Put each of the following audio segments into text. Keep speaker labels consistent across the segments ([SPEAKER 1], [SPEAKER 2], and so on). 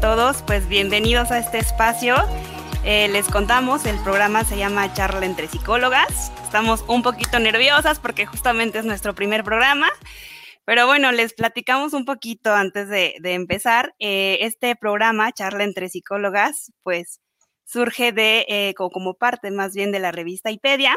[SPEAKER 1] todos. Pues bienvenidos a este espacio. Eh, les contamos, el programa se llama Charla entre psicólogas. Estamos un poquito nerviosas porque justamente es nuestro primer programa. Pero bueno, les platicamos un poquito antes de, empezar. Eh, este programa, Charla entre psicólogas, pues surge de, eh, como parte más bien de la revista IPEDIA.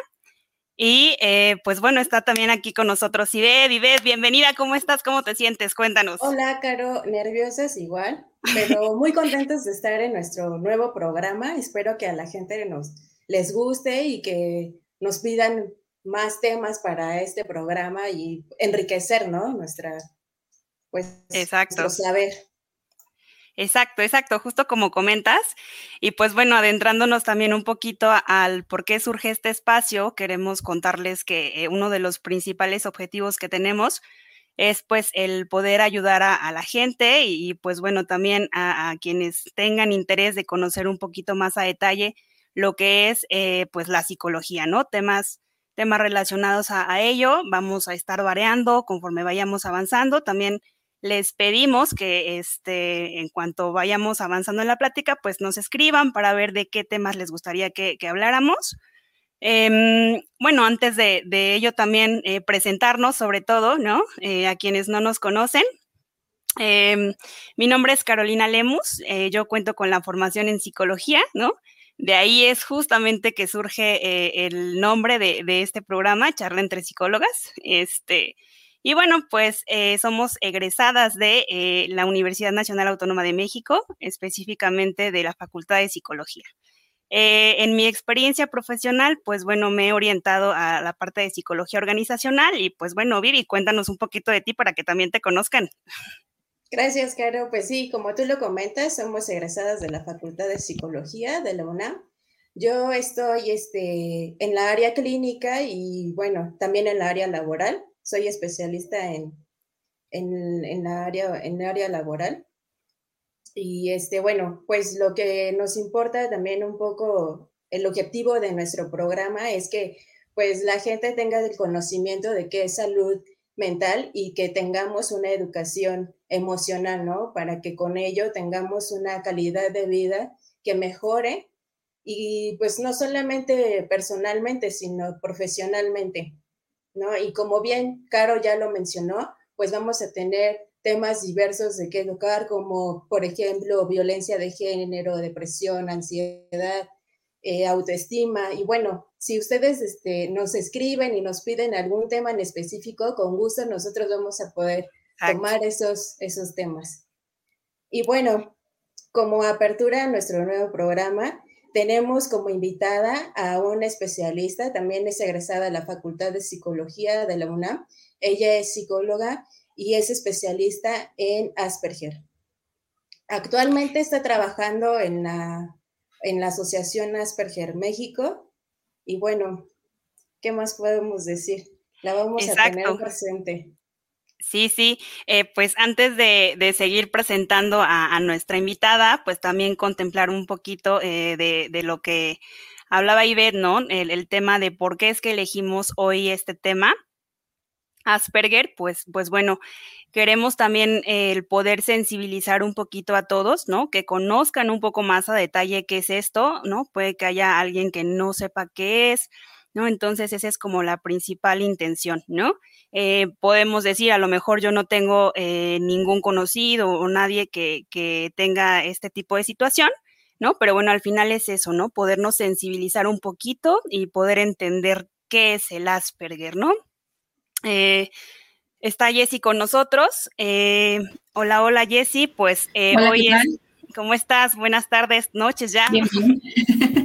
[SPEAKER 1] Y eh, pues bueno, está también aquí con nosotros Ived. Ived, bienvenida, ¿cómo estás? ¿Cómo te sientes? Cuéntanos.
[SPEAKER 2] Hola, Caro, nerviosas igual, pero muy contentos de estar en nuestro nuevo programa. Espero que a la gente nos les guste y que nos pidan más temas para este programa y enriquecer, ¿no? Nuestra, pues,
[SPEAKER 1] Exacto.
[SPEAKER 2] nuestro saber.
[SPEAKER 1] Exacto, exacto, justo como comentas. Y pues bueno, adentrándonos también un poquito al por qué surge este espacio, queremos contarles que eh, uno de los principales objetivos que tenemos es pues el poder ayudar a, la gente y pues bueno, también a, quienes tengan interés de conocer un poquito más a detalle lo que es eh, pues la psicología, ¿no? Temas temas relacionados a, a, ello. Vamos a estar variando conforme vayamos avanzando. También les pedimos que este, en cuanto vayamos avanzando en la plática, pues nos escriban para ver de qué temas les gustaría que, habláramos. Em, bueno, antes de, ello también eh, presentarnos sobre todo, ¿no? Eh, a quienes no nos conocen. Em, mi nombre es Carolina Lemus, eh, yo cuento con la formación en psicología, ¿no? De ahí es justamente que surge el nombre de, de, este programa, Charla entre Psicólogas. Este, y bueno, pues eh, somos egresadas de eh, la Universidad Nacional Autónoma de México, específicamente de la Facultad de Psicología. Eh, en mi experiencia profesional, pues bueno, me he orientado a la parte de psicología organizacional y pues bueno, Vivi, cuéntanos un poquito de ti para que también te conozcan.
[SPEAKER 2] Gracias, Caro. Pues sí, como tú lo comentas, somos egresadas de la Facultad de Psicología de la UNAM. Yo estoy este, en la área clínica y bueno, también en la área laboral soy especialista en, en, la área, en área laboral. Y este, bueno, pues lo que nos importa también un poco, el objetivo de nuestro programa es que pues la gente tenga el conocimiento de qué es salud mental y que tengamos una educación emocional, ¿no? Para que con ello tengamos una calidad de vida que mejore y pues no solamente personalmente, sino profesionalmente. ¿No? Y como bien Caro ya lo mencionó, pues vamos a tener temas diversos de qué educar, como por ejemplo violencia de género, depresión, ansiedad, eh, autoestima. Y bueno, si ustedes este, nos escriben y nos piden algún tema en específico, con gusto nosotros vamos a poder tomar esos, esos temas. Y bueno, como apertura a nuestro nuevo programa, tenemos como invitada a una especialista, también es egresada de la Facultad de Psicología de la UNAM. Ella es psicóloga y es especialista en Asperger. Actualmente está trabajando en la, en la Asociación Asperger México y bueno, ¿qué más podemos decir? La vamos a tener presente.
[SPEAKER 1] Sí, sí, eh, pues antes de, seguir presentando a, nuestra invitada, pues también contemplar un poquito eh, de, lo que hablaba Ivette, ¿no? El, tema de por qué es que elegimos hoy este tema. Asperger, pues, pues bueno, queremos también el poder sensibilizar un poquito a todos, ¿no? Que conozcan un poco más a detalle qué es esto, ¿no? Puede que haya alguien que no sepa qué es, ¿no? Entonces, esa es como la principal intención, ¿no? Eh, podemos decir, a lo mejor yo no tengo eh, ningún conocido o nadie que, tenga este tipo de situación, ¿no? Pero bueno, al final es eso, ¿no? Podernos sensibilizar un poquito y poder entender qué es el Asperger, ¿no? Eh, está Jessy con nosotros. hola, hola Jessy, pues hoy es... ¿Cómo estás? Buenas tardes, noches ya.
[SPEAKER 3] Bien, bien.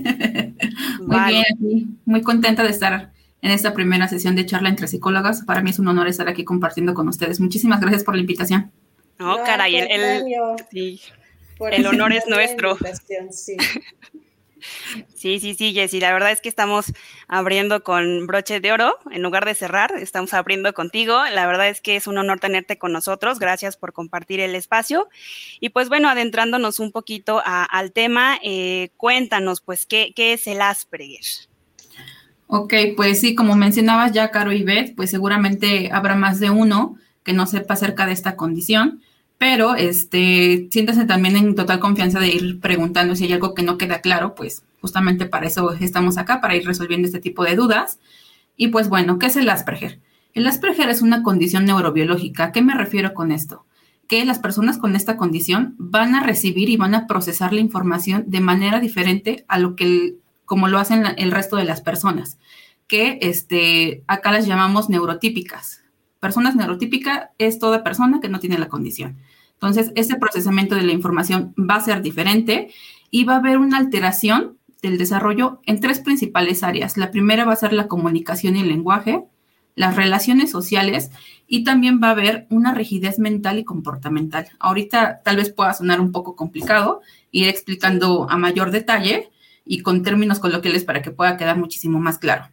[SPEAKER 3] Muy bien, muy contenta de estar en esta primera sesión de charla entre psicólogas. Para mí es un honor estar aquí compartiendo con ustedes. Muchísimas gracias por la invitación.
[SPEAKER 1] No, caray, el, el, honor es nuestro. Sí. sí, sí, Jessy. La verdad es que estamos abriendo con broche de oro en lugar de cerrar. Estamos abriendo contigo. La verdad es que es un honor tenerte con nosotros. Gracias por compartir el espacio. Y pues bueno, adentrándonos un poquito al tema, eh, cuéntanos, pues, ¿qué, ¿qué es el Asperger?
[SPEAKER 3] Ok, pues sí, como mencionabas ya, Caro y Beth, pues seguramente habrá más de uno que no sepa acerca de esta condición, pero este, siéntase también en total confianza de ir preguntando si hay algo que no queda claro, pues justamente para eso estamos acá, para ir resolviendo este tipo de dudas. Y pues bueno, ¿qué es el Asperger? El Asperger es una condición neurobiológica. ¿A qué me refiero con esto? Que las personas con esta condición van a recibir y van a procesar la información de manera diferente a lo que como lo hacen el resto de las personas, que este, acá las llamamos neurotípicas. Personas neurotípicas es toda persona que no tiene la condición. Entonces, ese procesamiento de la información va a ser diferente y va a haber una alteración del desarrollo en tres principales áreas. La primera va a ser la comunicación y el lenguaje, las relaciones sociales y también va a haber una rigidez mental y comportamental. Ahorita tal vez pueda sonar un poco complicado, ir explicando a mayor detalle y con términos coloquiales para que pueda quedar muchísimo más claro.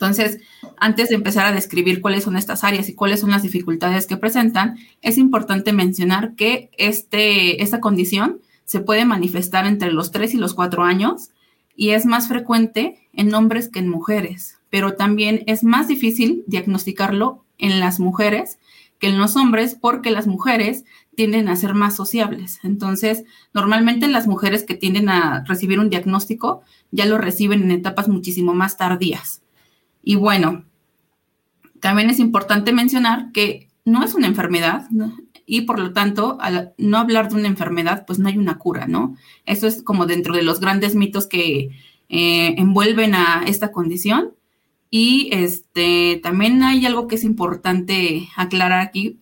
[SPEAKER 3] Entonces, antes de empezar a describir cuáles son estas áreas y cuáles son las dificultades que presentan, es importante mencionar que este, esta condición se puede manifestar entre los 3 y los 4 años y es más frecuente en hombres que en mujeres, pero también es más difícil diagnosticarlo en las mujeres que en los hombres porque las mujeres tienden a ser más sociables. Entonces, normalmente las mujeres que tienden a recibir un diagnóstico ya lo reciben en etapas muchísimo más tardías. Y bueno, también es importante mencionar que no es una enfermedad y por lo tanto, al no hablar de una enfermedad, pues no hay una cura, ¿no? Eso es como dentro de los grandes mitos que eh, envuelven a esta condición. Y este, también hay algo que es importante aclarar aquí,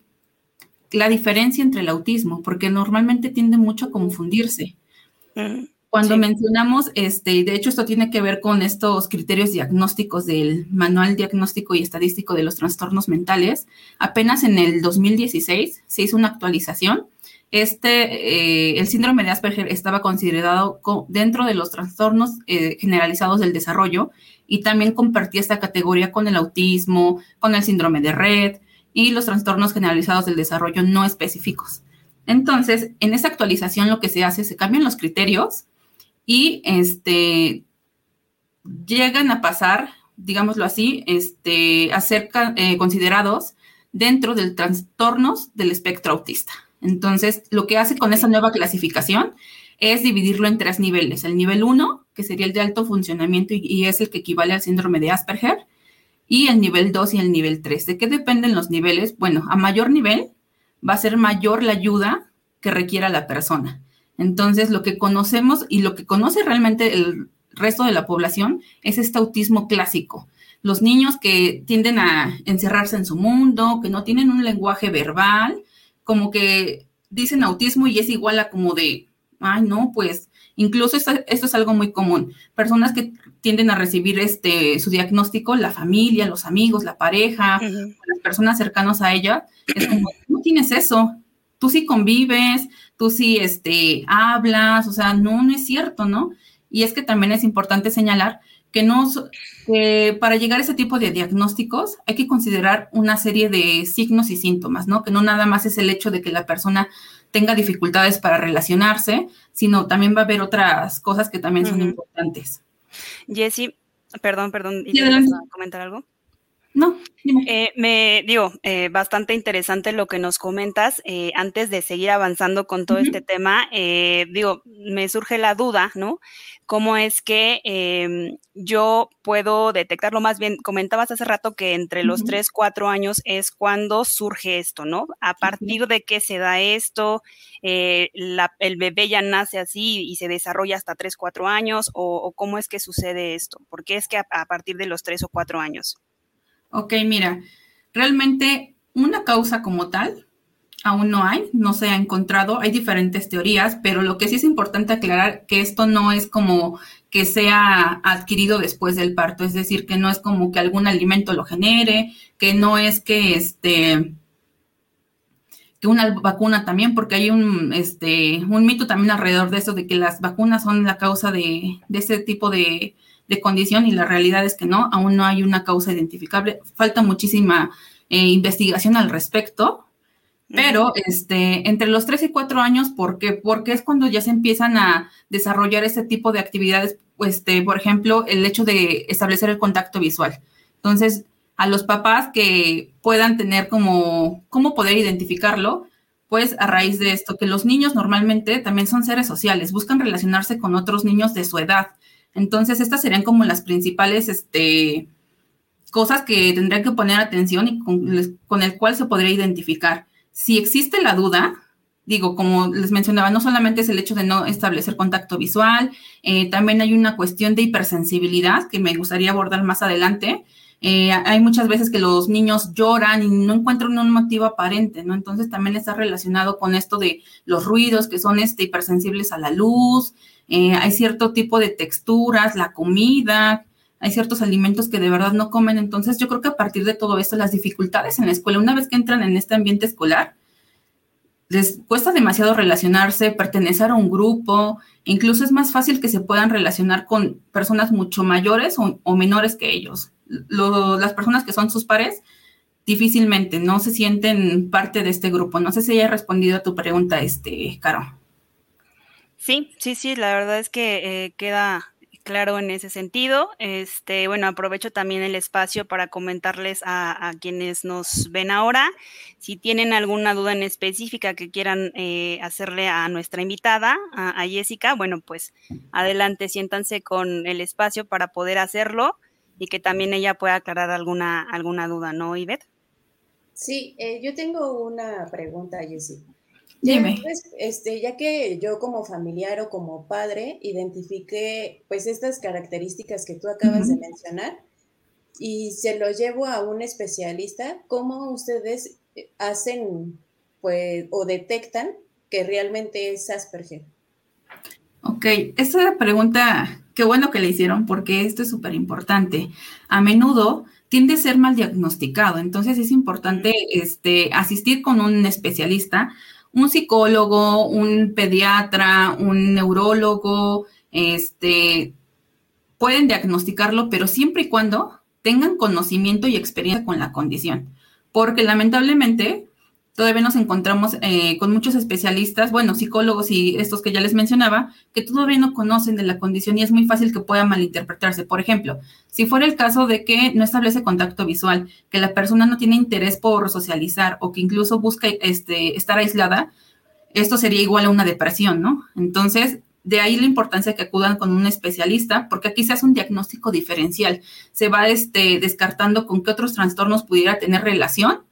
[SPEAKER 3] la diferencia entre el autismo, porque normalmente tiende mucho a confundirse. Cuando mencionamos, este, de hecho esto tiene que ver con estos criterios diagnósticos del Manual Diagnóstico y Estadístico de los Trastornos Mentales, apenas en el 2016 se hizo una actualización. Este, eh, el síndrome de Asperger estaba considerado dentro de los trastornos eh, generalizados del desarrollo y también compartía esta categoría con el autismo, con el síndrome de Red y los trastornos generalizados del desarrollo no específicos. Entonces, en esa actualización lo que se hace, se cambian los criterios y este, llegan a pasar, digámoslo así, este, a ser eh, considerados dentro del trastornos del espectro autista. Entonces, lo que hace con esa nueva clasificación es dividirlo en tres niveles. El nivel 1, que sería el de alto funcionamiento y, y, es el que equivale al síndrome de Asperger, y el nivel 2 y el nivel 3. ¿De qué dependen los niveles? Bueno, a mayor nivel va a ser mayor la ayuda que requiera la persona. Entonces, lo que conocemos y lo que conoce realmente el resto de la población es este autismo clásico. Los niños que tienden a encerrarse en su mundo, que no tienen un lenguaje verbal, como que dicen autismo y es igual a como de, ay, no, pues incluso esto, es algo muy común. Personas que tienden a recibir este su diagnóstico, la familia, los amigos, la pareja, las personas cercanas a ella, es como, no tienes eso, tú sí convives, tú sí este, hablas, o sea, no, no es cierto, ¿no? Y es que también es importante señalar que no, que para llegar a ese tipo de diagnósticos hay que considerar una serie de signos y síntomas, ¿no? Que no nada más es el hecho de que la persona tenga dificultades para relacionarse, sino también va a haber otras cosas que también son importantes.
[SPEAKER 1] Jessie, perdón, perdón, ¿y a comentar algo?
[SPEAKER 3] No,
[SPEAKER 1] eh, me digo, eh, bastante interesante lo que nos comentas. Eh, antes de seguir avanzando con todo este tema, digo, me surge la duda, ¿no? ¿Cómo es que em, yo puedo detectarlo? Más bien, comentabas hace rato que entre los 3, 4 años es cuando surge esto, ¿no? A partir de qué se da esto, el bebé ya nace así y se desarrolla hasta 3, 4 años, o, cómo es que sucede esto? ¿Por qué es que a, a partir de los 3 o 4 años?
[SPEAKER 3] Ok, mira, realmente una causa como tal aún no hay, no se ha encontrado, hay diferentes teorías, pero lo que sí es importante aclarar que esto no es como que sea adquirido después del parto, es decir, que no es como que algún alimento lo genere, que no es que este que una vacuna también, porque hay un, este, un mito también alrededor de eso, de que las vacunas son la causa de, de ese tipo de, de condición y la realidad es que no, aún no hay una causa identificable. Falta muchísima eh, investigación al respecto, pero este, entre los 3 y 4 años, ¿por qué? Porque es cuando ya se empiezan a desarrollar ese tipo de actividades, este, por ejemplo, el hecho de establecer el contacto visual. Entonces, a los papás que puedan tener como, cómo poder identificarlo, pues a raíz de esto, que los niños normalmente también son seres sociales, buscan relacionarse con otros niños de su edad. Entonces, estas serían como las principales este, cosas que tendría que poner atención y con, el cual se podría identificar. Si existe la duda, digo, como les mencionaba, no solamente es el hecho de no establecer contacto visual, eh, también hay una cuestión de hipersensibilidad que me gustaría abordar más adelante, eh, hay muchas veces que los niños lloran y no encuentran un motivo aparente, ¿no? Entonces también está relacionado con esto de los ruidos que son este, hipersensibles a la luz, eh, hay cierto tipo de texturas, la comida, hay ciertos alimentos que de verdad no comen. Entonces yo creo que a partir de todo esto, las dificultades en la escuela, una vez que entran en este ambiente escolar, les cuesta demasiado relacionarse, pertenecer a un grupo, incluso es más fácil que se puedan relacionar con personas mucho mayores o menores que ellos las personas que son sus pares difícilmente no se sienten parte de este grupo. No sé si haya respondido a tu pregunta, este, Caro.
[SPEAKER 1] Sí, sí, sí, la verdad es que eh, queda claro en ese sentido. Este, bueno, aprovecho también el espacio para comentarles a, quienes nos ven ahora, si tienen alguna duda en específica que quieran eh, hacerle a nuestra invitada, a, Jessica, bueno, pues adelante, siéntanse con el espacio para poder hacerlo y que también ella pueda aclarar alguna, alguna duda, ¿no, Ivette?
[SPEAKER 2] Sí, eh, yo tengo una pregunta, Jessie.
[SPEAKER 3] Dime.
[SPEAKER 2] Pues, este, ya que yo como familiar o como padre identifiqué pues estas características que tú acabas de mencionar y se lo llevo a un especialista, ¿cómo ustedes eh, hacen pues o detectan que realmente es Asperger?
[SPEAKER 3] Ok, esa pregunta Qué bueno que le hicieron porque esto es súper importante. A menudo tiende a ser mal diagnosticado, entonces es importante este, asistir con un especialista, un psicólogo, un pediatra, un neurólogo, este, pueden diagnosticarlo, pero siempre y cuando tengan conocimiento y experiencia con la condición, porque lamentablemente todavía nos encontramos eh, con muchos especialistas, bueno, psicólogos y estos que ya les mencionaba, que todavía no conocen de la condición y es muy fácil que pueda malinterpretarse. Por ejemplo, si fuera el caso de que no establece contacto visual, que la persona no tiene interés por socializar o que incluso busca este, estar aislada, esto sería igual a una depresión, ¿no? Entonces, de ahí la importancia que acudan con un especialista, porque aquí se hace un diagnóstico diferencial. Se va este, descartando con qué otros trastornos pudiera tener relación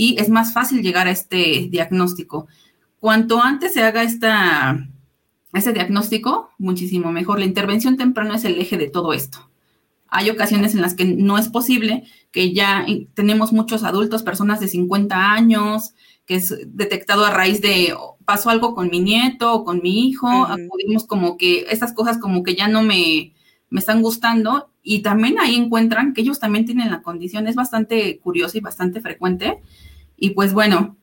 [SPEAKER 3] y es más fácil llegar a este diagnóstico. Cuanto antes se haga esta, este diagnóstico, muchísimo mejor. La intervención temprana es el eje de todo esto. Hay ocasiones en las que no es posible, que ya tenemos muchos adultos, personas de 50 años, que es detectado a raíz de pasó algo con mi nieto o con mi hijo, acudimos como que estas cosas como que ya no me, me están gustando y también ahí encuentran que ellos también tienen la condición, es bastante curioso y bastante frecuente y pues bueno,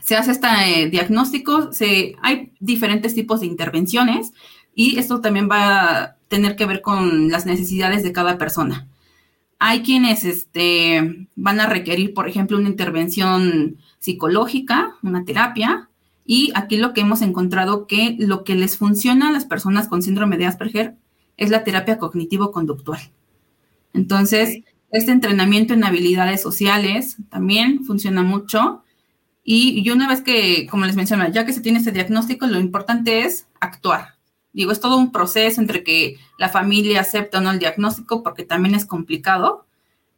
[SPEAKER 3] se hace este eh, diagnóstico, se, hay diferentes tipos de intervenciones y esto también va a tener que ver con las necesidades de cada persona. Hay quienes este, van a requerir, por ejemplo, una intervención psicológica, una terapia, y aquí lo que hemos encontrado que lo que les funciona a las personas con síndrome de Asperger es la terapia cognitivo-conductual. Entonces, este entrenamiento en habilidades sociales también funciona mucho. Y, una vez que, como les mencioné, ya que se tiene este diagnóstico, lo importante es actuar. Digo, es todo un proceso entre que la familia acepta o no el diagnóstico, porque también es complicado,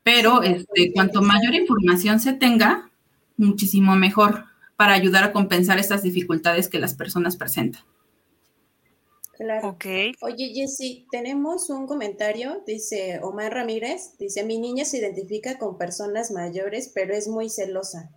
[SPEAKER 3] pero este, cuanto mayor información se tenga, muchísimo mejor para ayudar a compensar estas dificultades que las personas presentan.
[SPEAKER 2] Claro. Oye, Jessy, tenemos un comentario, dice Omar Ramírez, dice, mi niña se identifica con personas mayores, pero es muy celosa.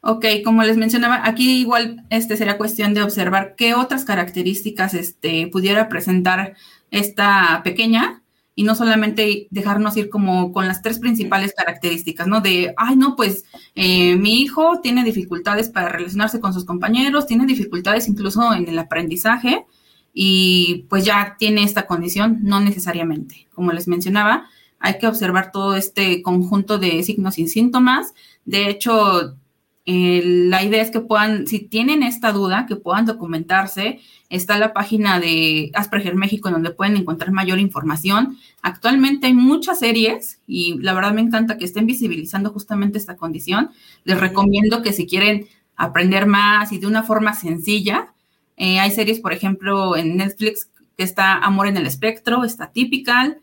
[SPEAKER 3] Ok, como les mencionaba, aquí igual este sería cuestión de observar qué otras características este, pudiera presentar esta pequeña y no solamente dejarnos ir como con las tres principales características, ¿no? De, ay, no, pues eh, mi hijo tiene dificultades para relacionarse con sus compañeros, tiene dificultades incluso en el aprendizaje y pues ya tiene esta condición, no necesariamente. Como les mencionaba, hay que observar todo este conjunto de signos y síntomas. De hecho, la idea es que puedan, si tienen esta duda, que puedan documentarse. Está la página de Asperger México donde pueden encontrar mayor información. Actualmente hay muchas series y la verdad me encanta que estén visibilizando justamente esta condición. Les recomiendo que si quieren aprender más y de una forma sencilla, eh, hay series, por ejemplo, en Netflix que está Amor en el Espectro, está Typical,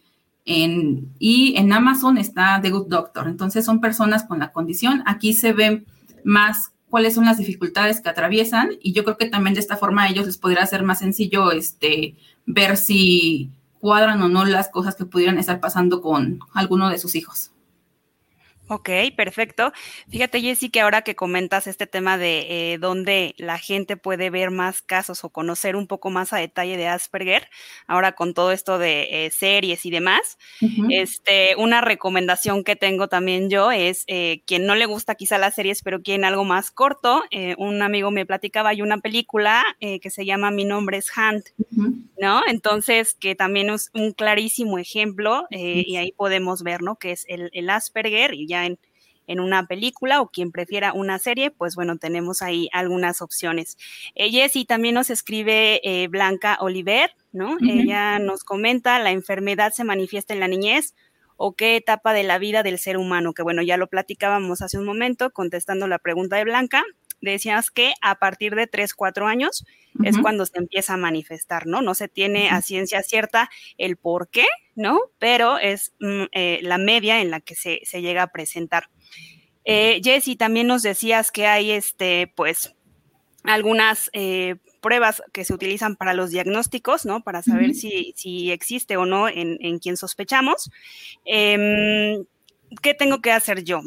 [SPEAKER 3] en, y en Amazon está The Good Doctor. Entonces son personas con la condición. Aquí se ven más cuáles son las dificultades que atraviesan y yo creo que también de esta forma a ellos les podría ser más sencillo este, ver si cuadran o no las cosas que pudieran estar pasando con alguno de sus hijos.
[SPEAKER 1] Ok, perfecto. Fíjate, Jessy, que ahora que comentas este tema de eh, dónde la gente puede ver más casos o conocer un poco más a detalle de Asperger, ahora con todo esto de eh, series y demás, este, una recomendación que tengo también yo es eh, quien no le gusta quizá las series, pero quieren algo más corto. un amigo me platicaba, hay una película que se llama Mi nombre es Hunt, ¿no? Entonces, que también es un clarísimo ejemplo y ahí podemos ver, ¿no? Que es el, el Asperger y ya en, una película o quien prefiera una serie, pues bueno, tenemos ahí algunas opciones. Eh, Jessy también nos escribe eh, Blanca Oliver, ¿no? Ella nos comenta, la enfermedad se manifiesta en la niñez o qué etapa de la vida del ser humano, que bueno, ya lo platicábamos hace un momento contestando la pregunta de Blanca, decías que a partir de 3, 4 años es cuando se empieza a manifestar, ¿no? No se tiene a ciencia cierta el por qué, ¿no? Pero es mm, eh, la media en la que se, llega a presentar. Eh, Jessy, también nos decías que hay, este, pues, algunas eh, pruebas que se utilizan para los diagnósticos, ¿no? Para saber si, si, existe o no en, en quien sospechamos. Em, ¿qué tengo que hacer yo?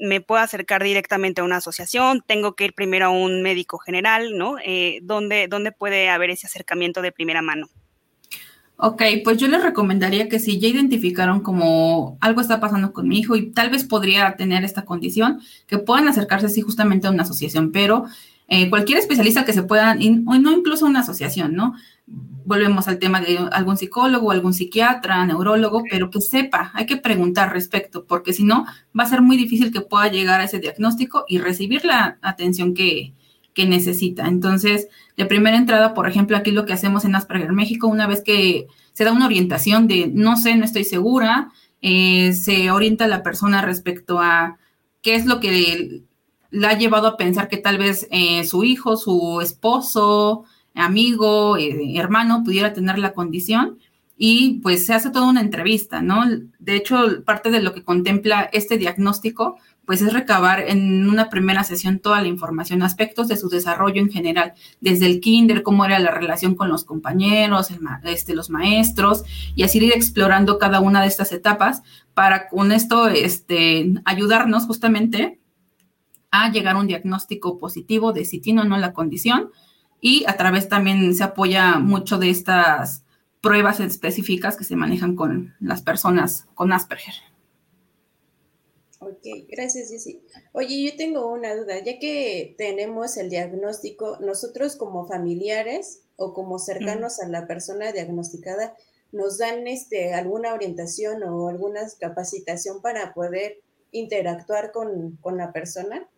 [SPEAKER 1] ¿Me puedo acercar directamente a una asociación? ¿Tengo que ir primero a un médico general? ¿no? Eh, ¿dónde, ¿Dónde puede haber ese acercamiento de primera mano?
[SPEAKER 3] Ok, pues yo les recomendaría que si ya identificaron como algo está pasando con mi hijo y tal vez podría tener esta condición, que puedan acercarse sí justamente a una asociación, pero eh, cualquier especialista que se pueda, o no incluso una asociación, ¿no? Volvemos al tema de algún psicólogo, algún psiquiatra, neurólogo, pero que sepa, hay que preguntar respecto, porque si no, va a ser muy difícil que pueda llegar a ese diagnóstico y recibir la atención que, necesita. Entonces, de primera entrada, por ejemplo, aquí lo que hacemos en Asperger México, una vez que se da una orientación de no sé, no estoy segura, eh, se orienta a la persona respecto a qué es lo que la ha llevado a pensar que tal vez eh, su hijo, su esposo, amigo, eh, hermano pudiera tener la condición y pues se hace toda una entrevista, ¿no? De hecho, parte de lo que contempla este diagnóstico, pues es recabar en una primera sesión toda la información, aspectos de su desarrollo en general, desde el kinder, cómo era la relación con los compañeros, este, los maestros, y así ir explorando cada una de estas etapas para con esto este, ayudarnos justamente a llegar a un diagnóstico positivo de si tiene o no la condición, y a través también se apoya mucho de estas pruebas específicas que se manejan con las personas con Asperger.
[SPEAKER 2] Ok, gracias, Jessy. Oye, yo tengo una duda, ya que tenemos el diagnóstico, nosotros como familiares o como cercanos a la persona diagnosticada, ¿nos dan este, alguna orientación o alguna capacitación para poder interactuar con, con la persona?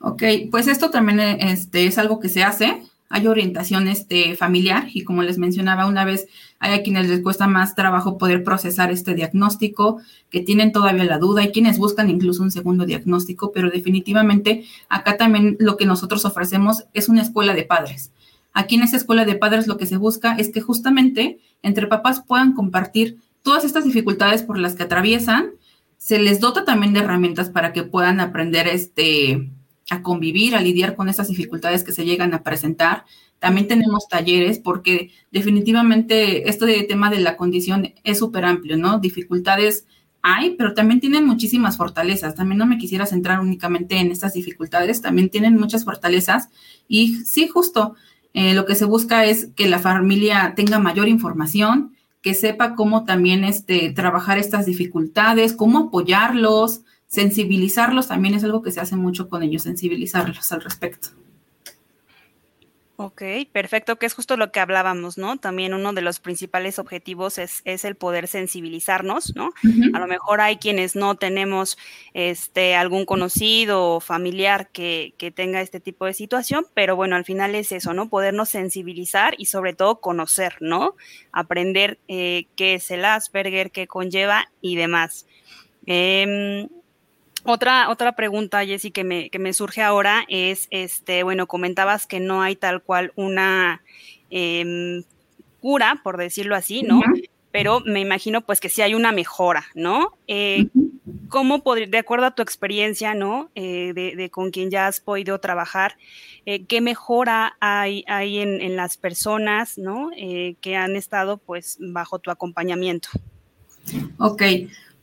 [SPEAKER 3] Ok, pues esto también este, es algo que se hace. Hay orientación este, familiar y como les mencionaba una vez, hay a quienes les cuesta más trabajo poder procesar este diagnóstico, que tienen todavía la duda, hay quienes buscan incluso un segundo diagnóstico, pero definitivamente acá también lo que nosotros ofrecemos es una escuela de padres. Aquí en esa escuela de padres lo que se busca es que justamente entre papás puedan compartir todas estas dificultades por las que atraviesan, se les dota también de herramientas para que puedan aprender este a convivir, a lidiar con esas dificultades que se llegan a presentar. También tenemos talleres porque definitivamente esto de tema de la condición es súper amplio, ¿no? Dificultades hay, pero también tienen muchísimas fortalezas. También no me quisiera centrar únicamente en estas dificultades, también tienen muchas fortalezas. Y sí, justo eh, lo que se busca es que la familia tenga mayor información, que sepa cómo también este, trabajar estas dificultades, cómo apoyarlos, sensibilizarlos también es algo que se hace mucho con ellos, sensibilizarlos al respecto.
[SPEAKER 1] Ok, perfecto, que es justo lo que hablábamos, ¿no? También uno de los principales objetivos es, es el poder sensibilizarnos, ¿no? A lo mejor hay quienes no tenemos este, algún conocido o familiar que, que, tenga este tipo de situación, pero bueno, al final es eso, ¿no? Podernos sensibilizar y sobre todo conocer, ¿no? Aprender eh, qué es el Asperger, qué conlleva y demás. Eh, otra, otra pregunta, Jessy, que me, que me surge ahora es, este, bueno, comentabas que no hay tal cual una eh, cura, por decirlo así, ¿no? Pero me imagino pues que sí hay una mejora, ¿no? Eh, ¿Cómo podría, de acuerdo a tu experiencia, ¿no? Eh, de, de, con quien ya has podido trabajar, eh, ¿qué mejora hay, hay en, en, las personas, ¿no? Que han estado pues bajo tu acompañamiento.
[SPEAKER 3] Ok,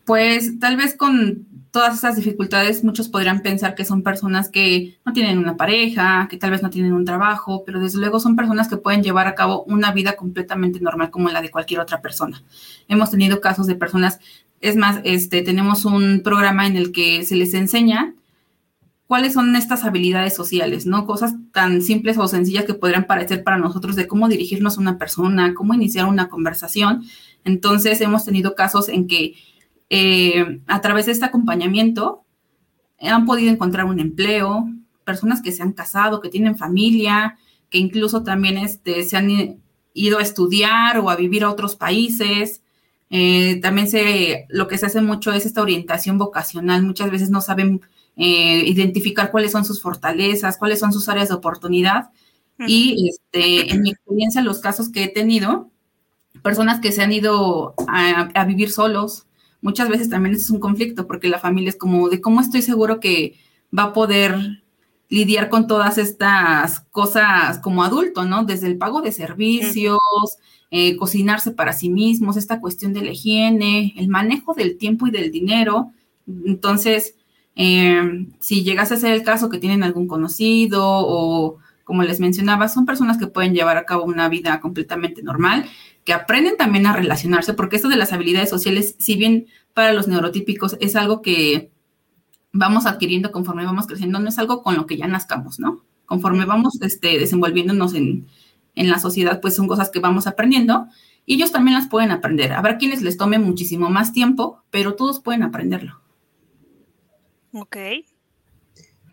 [SPEAKER 3] pues tal vez con todas esas dificultades, muchos podrían pensar que son personas que no tienen una pareja, que tal vez no tienen un trabajo, pero desde luego son personas que pueden llevar a cabo una vida completamente normal como la de cualquier otra persona. Hemos tenido casos de personas, es más, este, tenemos un programa en el que se les enseña cuáles son estas habilidades sociales, ¿no? Cosas tan simples o sencillas que podrían parecer para nosotros de cómo dirigirnos a una persona, cómo iniciar una conversación. Entonces, hemos tenido casos en que eh, a través de este acompañamiento han podido encontrar un empleo, personas que se han casado, que tienen familia, que incluso también este, se han ido a estudiar o a vivir a otros países. Eh, también se, lo que se hace mucho es esta orientación vocacional. Muchas veces no saben eh, identificar cuáles son sus fortalezas, cuáles son sus áreas de oportunidad. Uh -huh. Y este, en mi experiencia, los casos que he tenido, personas que se han ido a, a vivir solos, muchas veces también es un conflicto porque la familia es como de cómo estoy seguro que va a poder lidiar con todas estas cosas como adulto, ¿no? Desde el pago de servicios, eh, cocinarse para sí mismos, esta cuestión de la higiene, el manejo del tiempo y del dinero. Entonces, eh, si llegase a ser el caso que tienen algún conocido o, como les mencionaba, son personas que pueden llevar a cabo una vida completamente normal, que aprenden también a relacionarse, porque esto de las habilidades sociales, si bien para los neurotípicos es algo que vamos adquiriendo conforme vamos creciendo, no es algo con lo que ya nazcamos, ¿no? Conforme vamos este, desenvolviéndonos en, en la sociedad, pues son cosas que vamos aprendiendo y ellos también las pueden aprender. Habrá quienes les tome muchísimo más tiempo, pero todos pueden aprenderlo.
[SPEAKER 1] Ok.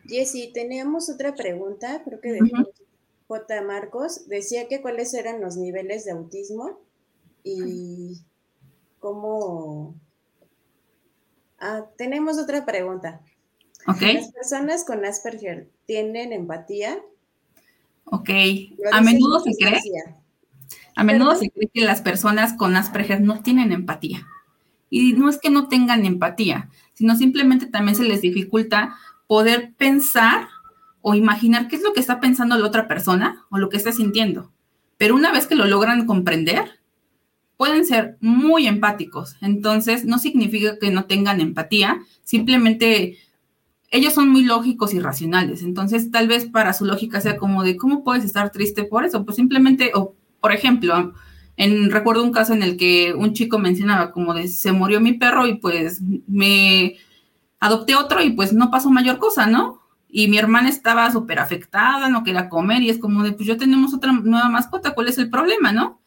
[SPEAKER 2] Jessy, teníamos otra pregunta, creo que de uh -huh. J. Marcos. Decía que cuáles eran los niveles de autismo y cómo... Ah, tenemos otra pregunta.
[SPEAKER 3] Ok.
[SPEAKER 2] ¿Las personas con Asperger tienen empatía?
[SPEAKER 3] Ok. A menudo se cree. A menudo se cree que las personas con Asperger no tienen empatía. Y no es que no tengan empatía, sino simplemente también se les dificulta poder pensar o imaginar qué es lo que está pensando la otra persona o lo que está sintiendo. Pero una vez que lo logran comprender, pueden ser muy empáticos. Entonces, no significa que no tengan empatía, simplemente ellos son muy lógicos y racionales. Entonces, tal vez para su lógica sea como de, ¿cómo puedes estar triste por eso? Pues simplemente, o por ejemplo, en, recuerdo un caso en el que un chico mencionaba como de, se murió mi perro y pues me adopté otro y pues no pasó mayor cosa, ¿no? Y mi hermana estaba súper afectada, no quería comer y es como de, pues yo tenemos otra nueva mascota, ¿cuál es el problema, no?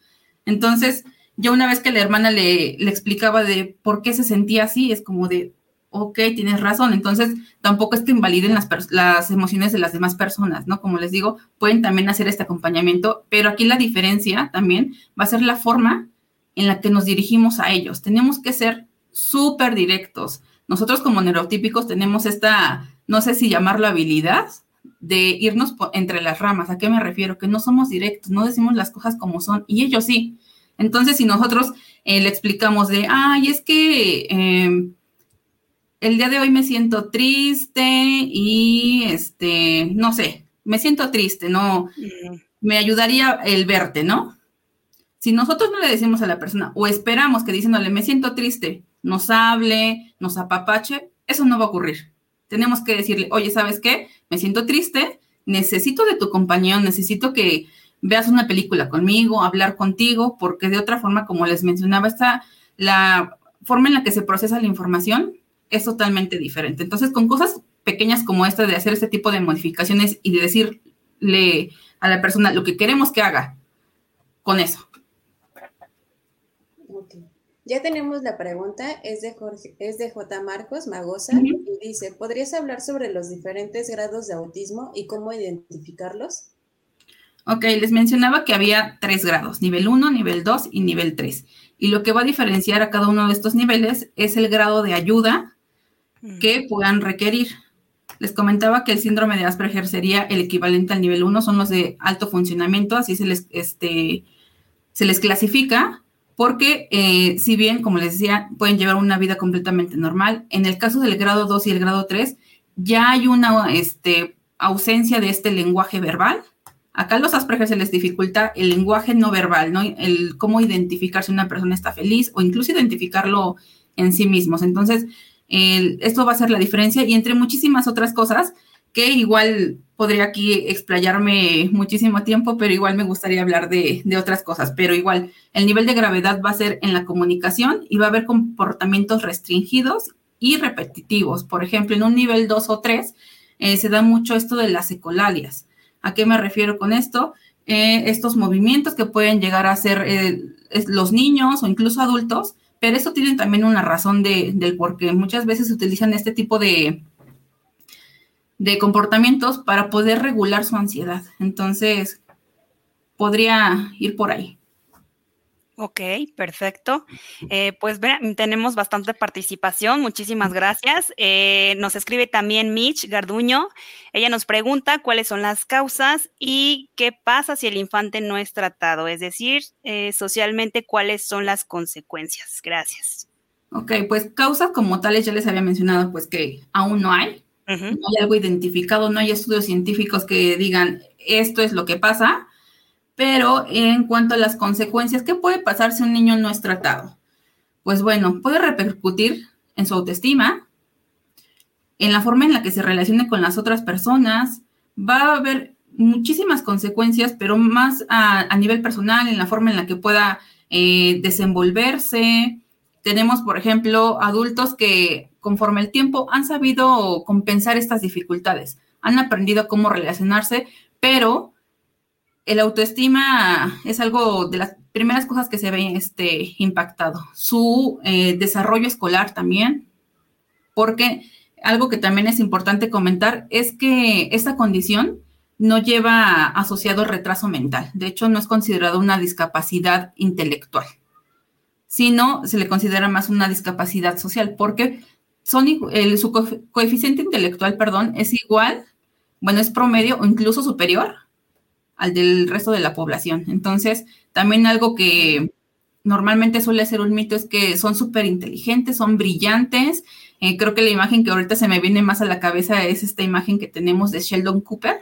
[SPEAKER 3] Entonces, yo una vez que la hermana le, le explicaba de por qué se sentía así, es como de, ok, tienes razón. Entonces, tampoco es que invaliden las, las, emociones de las demás personas, ¿no? Como les digo, pueden también hacer este acompañamiento, pero aquí la diferencia también va a ser la forma en la que nos dirigimos a ellos. Tenemos que ser súper directos. Nosotros como neurotípicos tenemos esta, no sé si llamarlo habilidad, de irnos entre las ramas. ¿A qué me refiero? Que no somos directos, no decimos las cosas como son, y ellos sí. Entonces, si nosotros eh, le explicamos de, ay, es que... Eh, el día de hoy me siento triste y, este, no sé, me siento triste, ¿no? Me ayudaría el verte, ¿no? Si nosotros no le decimos a la persona o esperamos que diciéndole, me siento triste, nos hable, nos apapache, eso no va a ocurrir. Tenemos que decirle, oye, ¿sabes qué? Me siento triste, necesito de tu compañía, necesito que veas una película conmigo, hablar contigo, porque de otra forma, como les mencionaba, está la forma en la que se procesa la información es totalmente diferente. Entonces, con cosas pequeñas como esta de hacer este tipo de modificaciones y de decirle a la persona lo que queremos que haga con eso.
[SPEAKER 2] Ya tenemos la pregunta, es de, Jorge, es de J. Marcos Magosa y dice, ¿podrías hablar sobre los diferentes grados de autismo y cómo identificarlos?
[SPEAKER 3] Ok, les mencionaba que había tres grados, nivel 1, nivel 2 y nivel 3. Y lo que va a diferenciar a cada uno de estos niveles es el grado de ayuda que puedan requerir. Les comentaba que el síndrome de Asperger sería el equivalente al nivel 1, son los de alto funcionamiento, así se les, este, se les clasifica porque eh, si bien, como les decía, pueden llevar una vida completamente normal, en el caso del grado 2 y el grado 3 ya hay una este, ausencia de este lenguaje verbal. Acá a los Asperger se les dificulta el lenguaje no verbal, ¿no? El cómo identificar si una persona está feliz o incluso identificarlo en sí mismos. Entonces, esto va a ser la diferencia y entre muchísimas otras cosas que igual podría aquí explayarme muchísimo tiempo, pero igual me gustaría hablar de, otras cosas. Pero igual, el nivel de gravedad va a ser en la comunicación y va a haber comportamientos restringidos y repetitivos. Por ejemplo, en un nivel 2 o 3 eh, se da mucho esto de las ecolalias. ¿A qué me refiero con esto? Eh, estos movimientos que pueden llegar a hacer eh, los niños o incluso adultos, pero eso tiene también una razón de, del por qué muchas veces se utilizan este tipo de, de comportamientos para poder regular su ansiedad. Entonces, podría ir por ahí.
[SPEAKER 1] Ok, perfecto. Eh, pues tenemos bastante participación, muchísimas gracias. Eh, nos escribe también Mitch Garduño. Ella nos pregunta cuáles son las causas y qué pasa si el infante no es tratado, es decir, eh, socialmente cuáles son las consecuencias. Gracias.
[SPEAKER 3] Ok, pues causas como tales ya les había mencionado, pues que aún no hay, no hay algo identificado, no hay estudios científicos que digan esto es lo que pasa, pero en cuanto a las consecuencias, ¿qué puede pasar si un niño no es tratado? Pues bueno, puede repercutir en su autoestima, en la forma en la que se relacione con las otras personas, va a haber muchísimas consecuencias, pero más a, nivel personal, en la forma en la que pueda eh, desenvolverse. Tenemos, por ejemplo, adultos que conforme el tiempo han sabido compensar estas dificultades, han aprendido cómo relacionarse, pero el autoestima es algo de las primeras cosas que se ve este, impactado. Su eh, desarrollo escolar también, porque algo que también es importante comentar es que esta condición no lleva asociado retraso mental. De hecho, no es considerado una discapacidad intelectual, sino se le considera más una discapacidad social, porque son, el, su coeficiente intelectual, perdón, es igual, bueno, es promedio o incluso superior al del resto de la población. Entonces, también algo que normalmente suele ser un mito es que son súper inteligentes, son brillantes. Eh, creo que la imagen que ahorita se me viene más a la cabeza es esta imagen que tenemos de Sheldon Cooper,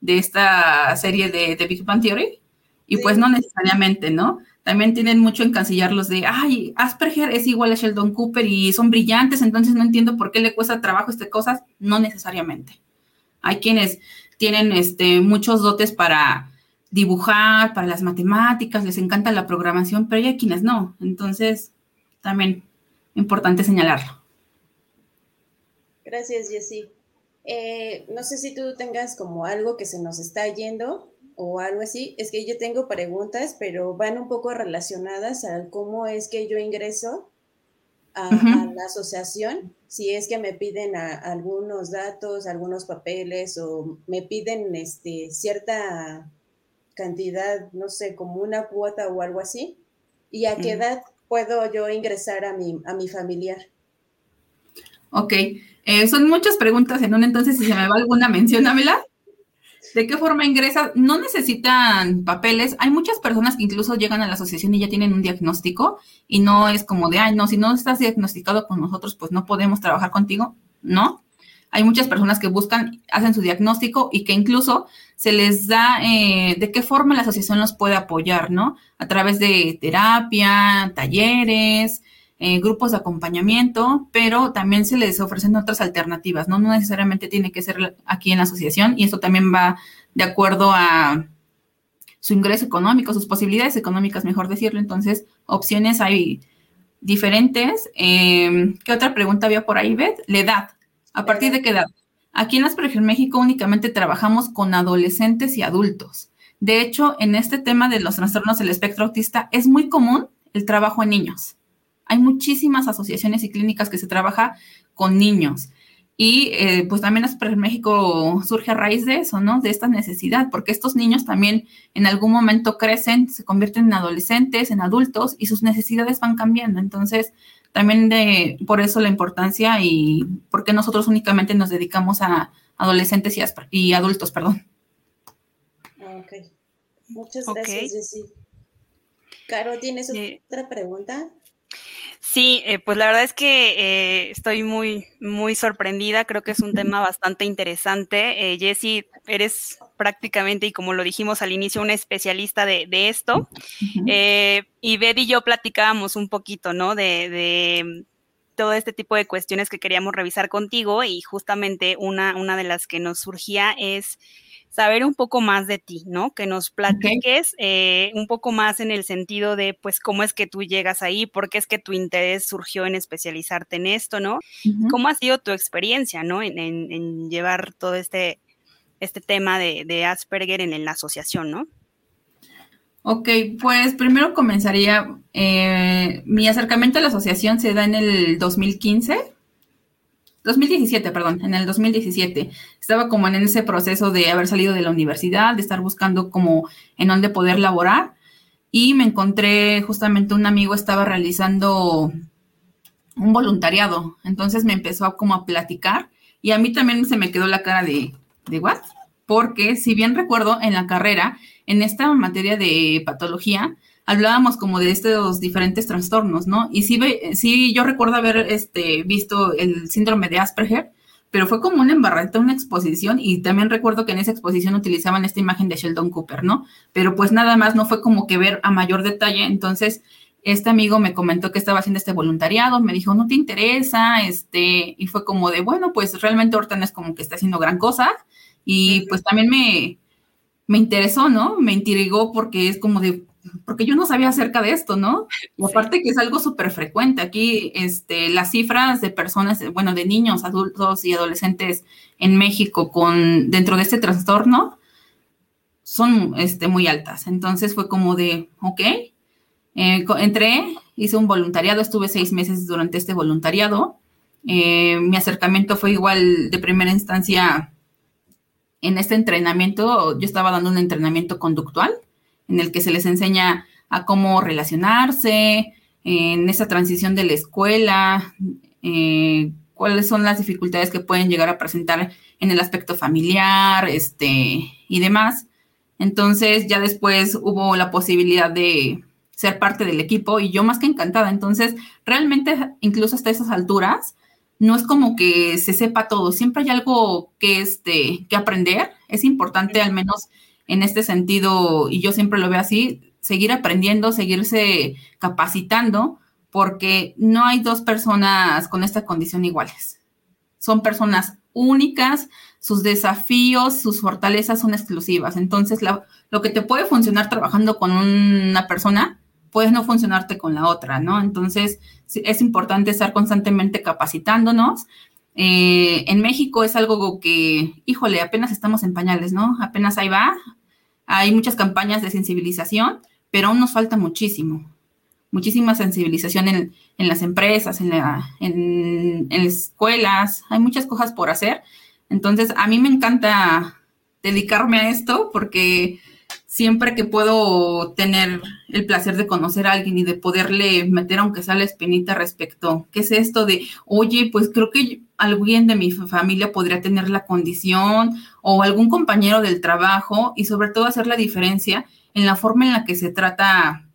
[SPEAKER 3] de esta serie de, de Big Bang Theory. Y pues no necesariamente, ¿no? También tienen mucho en cancillarlos de, ay, Asperger es igual a Sheldon Cooper y son brillantes, entonces no entiendo por qué le cuesta trabajo estas cosas. No necesariamente. Hay quienes tienen este, muchos dotes para dibujar, para las matemáticas, les encanta la programación, pero hay quienes no. Entonces, también importante señalarlo.
[SPEAKER 2] Gracias, Jessy. Eh, no sé si tú tengas como algo que se nos está yendo o algo así, es que yo tengo preguntas, pero van un poco relacionadas a cómo es que yo ingreso a, la asociación, si es que me piden algunos datos, algunos papeles o me piden este, cierta cantidad, no sé, como una cuota o algo así, y a qué edad puedo yo ingresar a mi, a mi familiar.
[SPEAKER 3] Ok, eh, son muchas preguntas en un entonces, si se me va alguna, menciónamela. ¿De qué forma ingresa? No necesitan papeles. Hay muchas personas que incluso llegan a la asociación y ya tienen un diagnóstico y no es como de, ay, no, si no estás diagnosticado con nosotros, pues no podemos trabajar contigo. No. Hay muchas personas que buscan, hacen su diagnóstico y que incluso se les da eh, de qué forma la asociación los puede apoyar, ¿no? A través de terapia, talleres, eh, grupos de acompañamiento, pero también se les ofrecen otras alternativas, ¿no? Necesariamente tiene que ser aquí en la asociación y esto también va de acuerdo a su ingreso económico, sus posibilidades económicas, mejor decirlo. Entonces, opciones hay diferentes. Em, ¿Qué otra pregunta había por ahí, Beth? La edad. ¿A partir de qué edad? Aquí en Asperger México únicamente trabajamos con adolescentes y adultos. De hecho, en este tema de los trastornos del espectro autista es muy común el trabajo en niños. Hay muchísimas asociaciones y clínicas que se trabaja con niños. Y eh, pues también Asperger México surge a raíz de eso, ¿no? De esta necesidad, porque estos niños también en algún momento crecen, se convierten en adolescentes, en adultos y sus necesidades van cambiando. Entonces, también de, por eso la importancia y por qué nosotros únicamente nos dedicamos a adolescentes y, y adultos, perdón.
[SPEAKER 2] Ok. Muchas gracias, Jessy. Caro, ¿tienes otra pregunta?
[SPEAKER 1] Sí, eh, pues la verdad es que eh, estoy muy, muy sorprendida. Creo que es un tema bastante interesante. Eh, Jessy, eres prácticamente, y como lo dijimos al inicio, una especialista de, esto. Eh, y Betty y yo platicábamos un poquito, ¿no? De, de, todo este tipo de cuestiones que queríamos revisar contigo y justamente una, una de las que nos surgía es saber un poco más de ti, ¿no? Que nos platiques eh, un poco más en el sentido de, pues, cómo es que tú llegas ahí, por qué es que tu interés surgió en especializarte en esto, ¿no? ¿Cómo ha sido tu experiencia, ¿no? En, llevar todo este, este tema de, Asperger en, la asociación, ¿no?
[SPEAKER 3] Ok, pues primero comenzaría, eh, mi acercamiento a la asociación se da en el 2015 2017, perdón, en el 2017. Estaba como en ese proceso de haber salido de la universidad, de estar buscando como en dónde poder laborar y me encontré justamente un amigo estaba realizando un voluntariado, entonces me empezó a como a platicar y a mí también se me quedó la cara de, de what? Porque si bien recuerdo en la carrera, en esta materia de patología, hablábamos como de estos diferentes trastornos, ¿no? Y sí, sí yo recuerdo haber este, visto el síndrome de Asperger, pero fue como una embarrada, una exposición, y también recuerdo que en esa exposición utilizaban esta imagen de Sheldon Cooper, ¿no? Pero pues nada más no fue como que ver a mayor detalle, entonces este amigo me comentó que estaba haciendo este voluntariado, me dijo, no te interesa, este, y fue como de, bueno, pues realmente Horton es como que está haciendo gran cosa, y pues también me, me interesó, ¿no? Me intrigó porque es como de, porque yo no sabía acerca de esto, ¿no? Y aparte que es algo súper frecuente. Aquí, este, las cifras de personas, bueno, de niños, adultos y adolescentes en México con, dentro de este trastorno son este, muy altas. Entonces fue como de, ok, eh, entré, hice un voluntariado, estuve seis meses durante este voluntariado. Eh, mi acercamiento fue igual de primera instancia en este entrenamiento, yo estaba dando un entrenamiento conductual en el que se les enseña a cómo relacionarse, en esa transición de la escuela, eh, cuáles son las dificultades que pueden llegar a presentar en el aspecto familiar, este, y demás. Entonces ya después hubo la posibilidad de ser parte del equipo y yo más que encantada. Entonces, realmente, incluso hasta esas alturas, no es como que se sepa todo, siempre hay algo que, este, que aprender. Es importante al menos en este sentido, y yo siempre lo veo así, seguir aprendiendo, seguirse capacitando, porque no hay dos personas con esta condición iguales. Son personas únicas, sus desafíos, sus fortalezas son exclusivas. Entonces, lo que te puede funcionar trabajando con una persona, puede no funcionarte con la otra, ¿no? Entonces, es importante estar constantemente capacitándonos. Eh, en México es algo que, híjole, apenas estamos en pañales, ¿no? Apenas ahí va, hay muchas campañas de sensibilización, pero aún nos falta muchísimo, muchísima sensibilización en, las empresas, en, en, las escuelas, hay muchas cosas por hacer. Entonces, a mí me encanta dedicarme a esto porque siempre que puedo tener el placer de conocer a alguien y de poderle meter aunque sea la espinita respecto, ¿qué es esto de, oye, pues creo que alguien de mi familia podría tener la condición o algún compañero del trabajo y sobre todo hacer la diferencia en la forma en la que se trata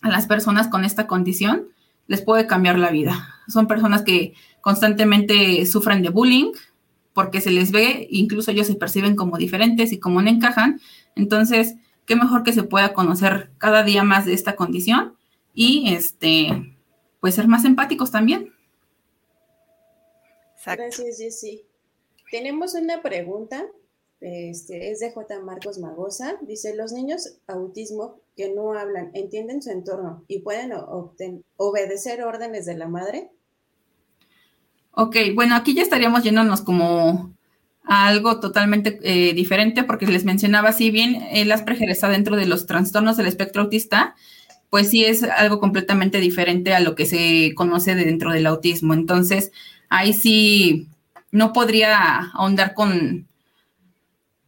[SPEAKER 3] a las personas con esta condición, les puede cambiar la vida. Son personas que constantemente sufren de bullying porque se les ve, incluso ellos se perciben como diferentes y como no encajan. Entonces, qué mejor que se pueda conocer cada día más de esta condición y este, pues ser más empáticos también.
[SPEAKER 2] Gracias, Jessy. Tenemos una pregunta, este, es de J. Marcos Magosa. Dice, los niños autismo que no hablan, entienden su entorno y pueden obedecer órdenes de la madre.
[SPEAKER 3] Ok, bueno, aquí ya estaríamos yéndonos como algo totalmente eh, diferente, porque les mencionaba, si bien el Asperger está dentro de los trastornos del espectro autista, pues sí es algo completamente diferente a lo que se conoce dentro del autismo. Entonces, ahí sí no podría ahondar con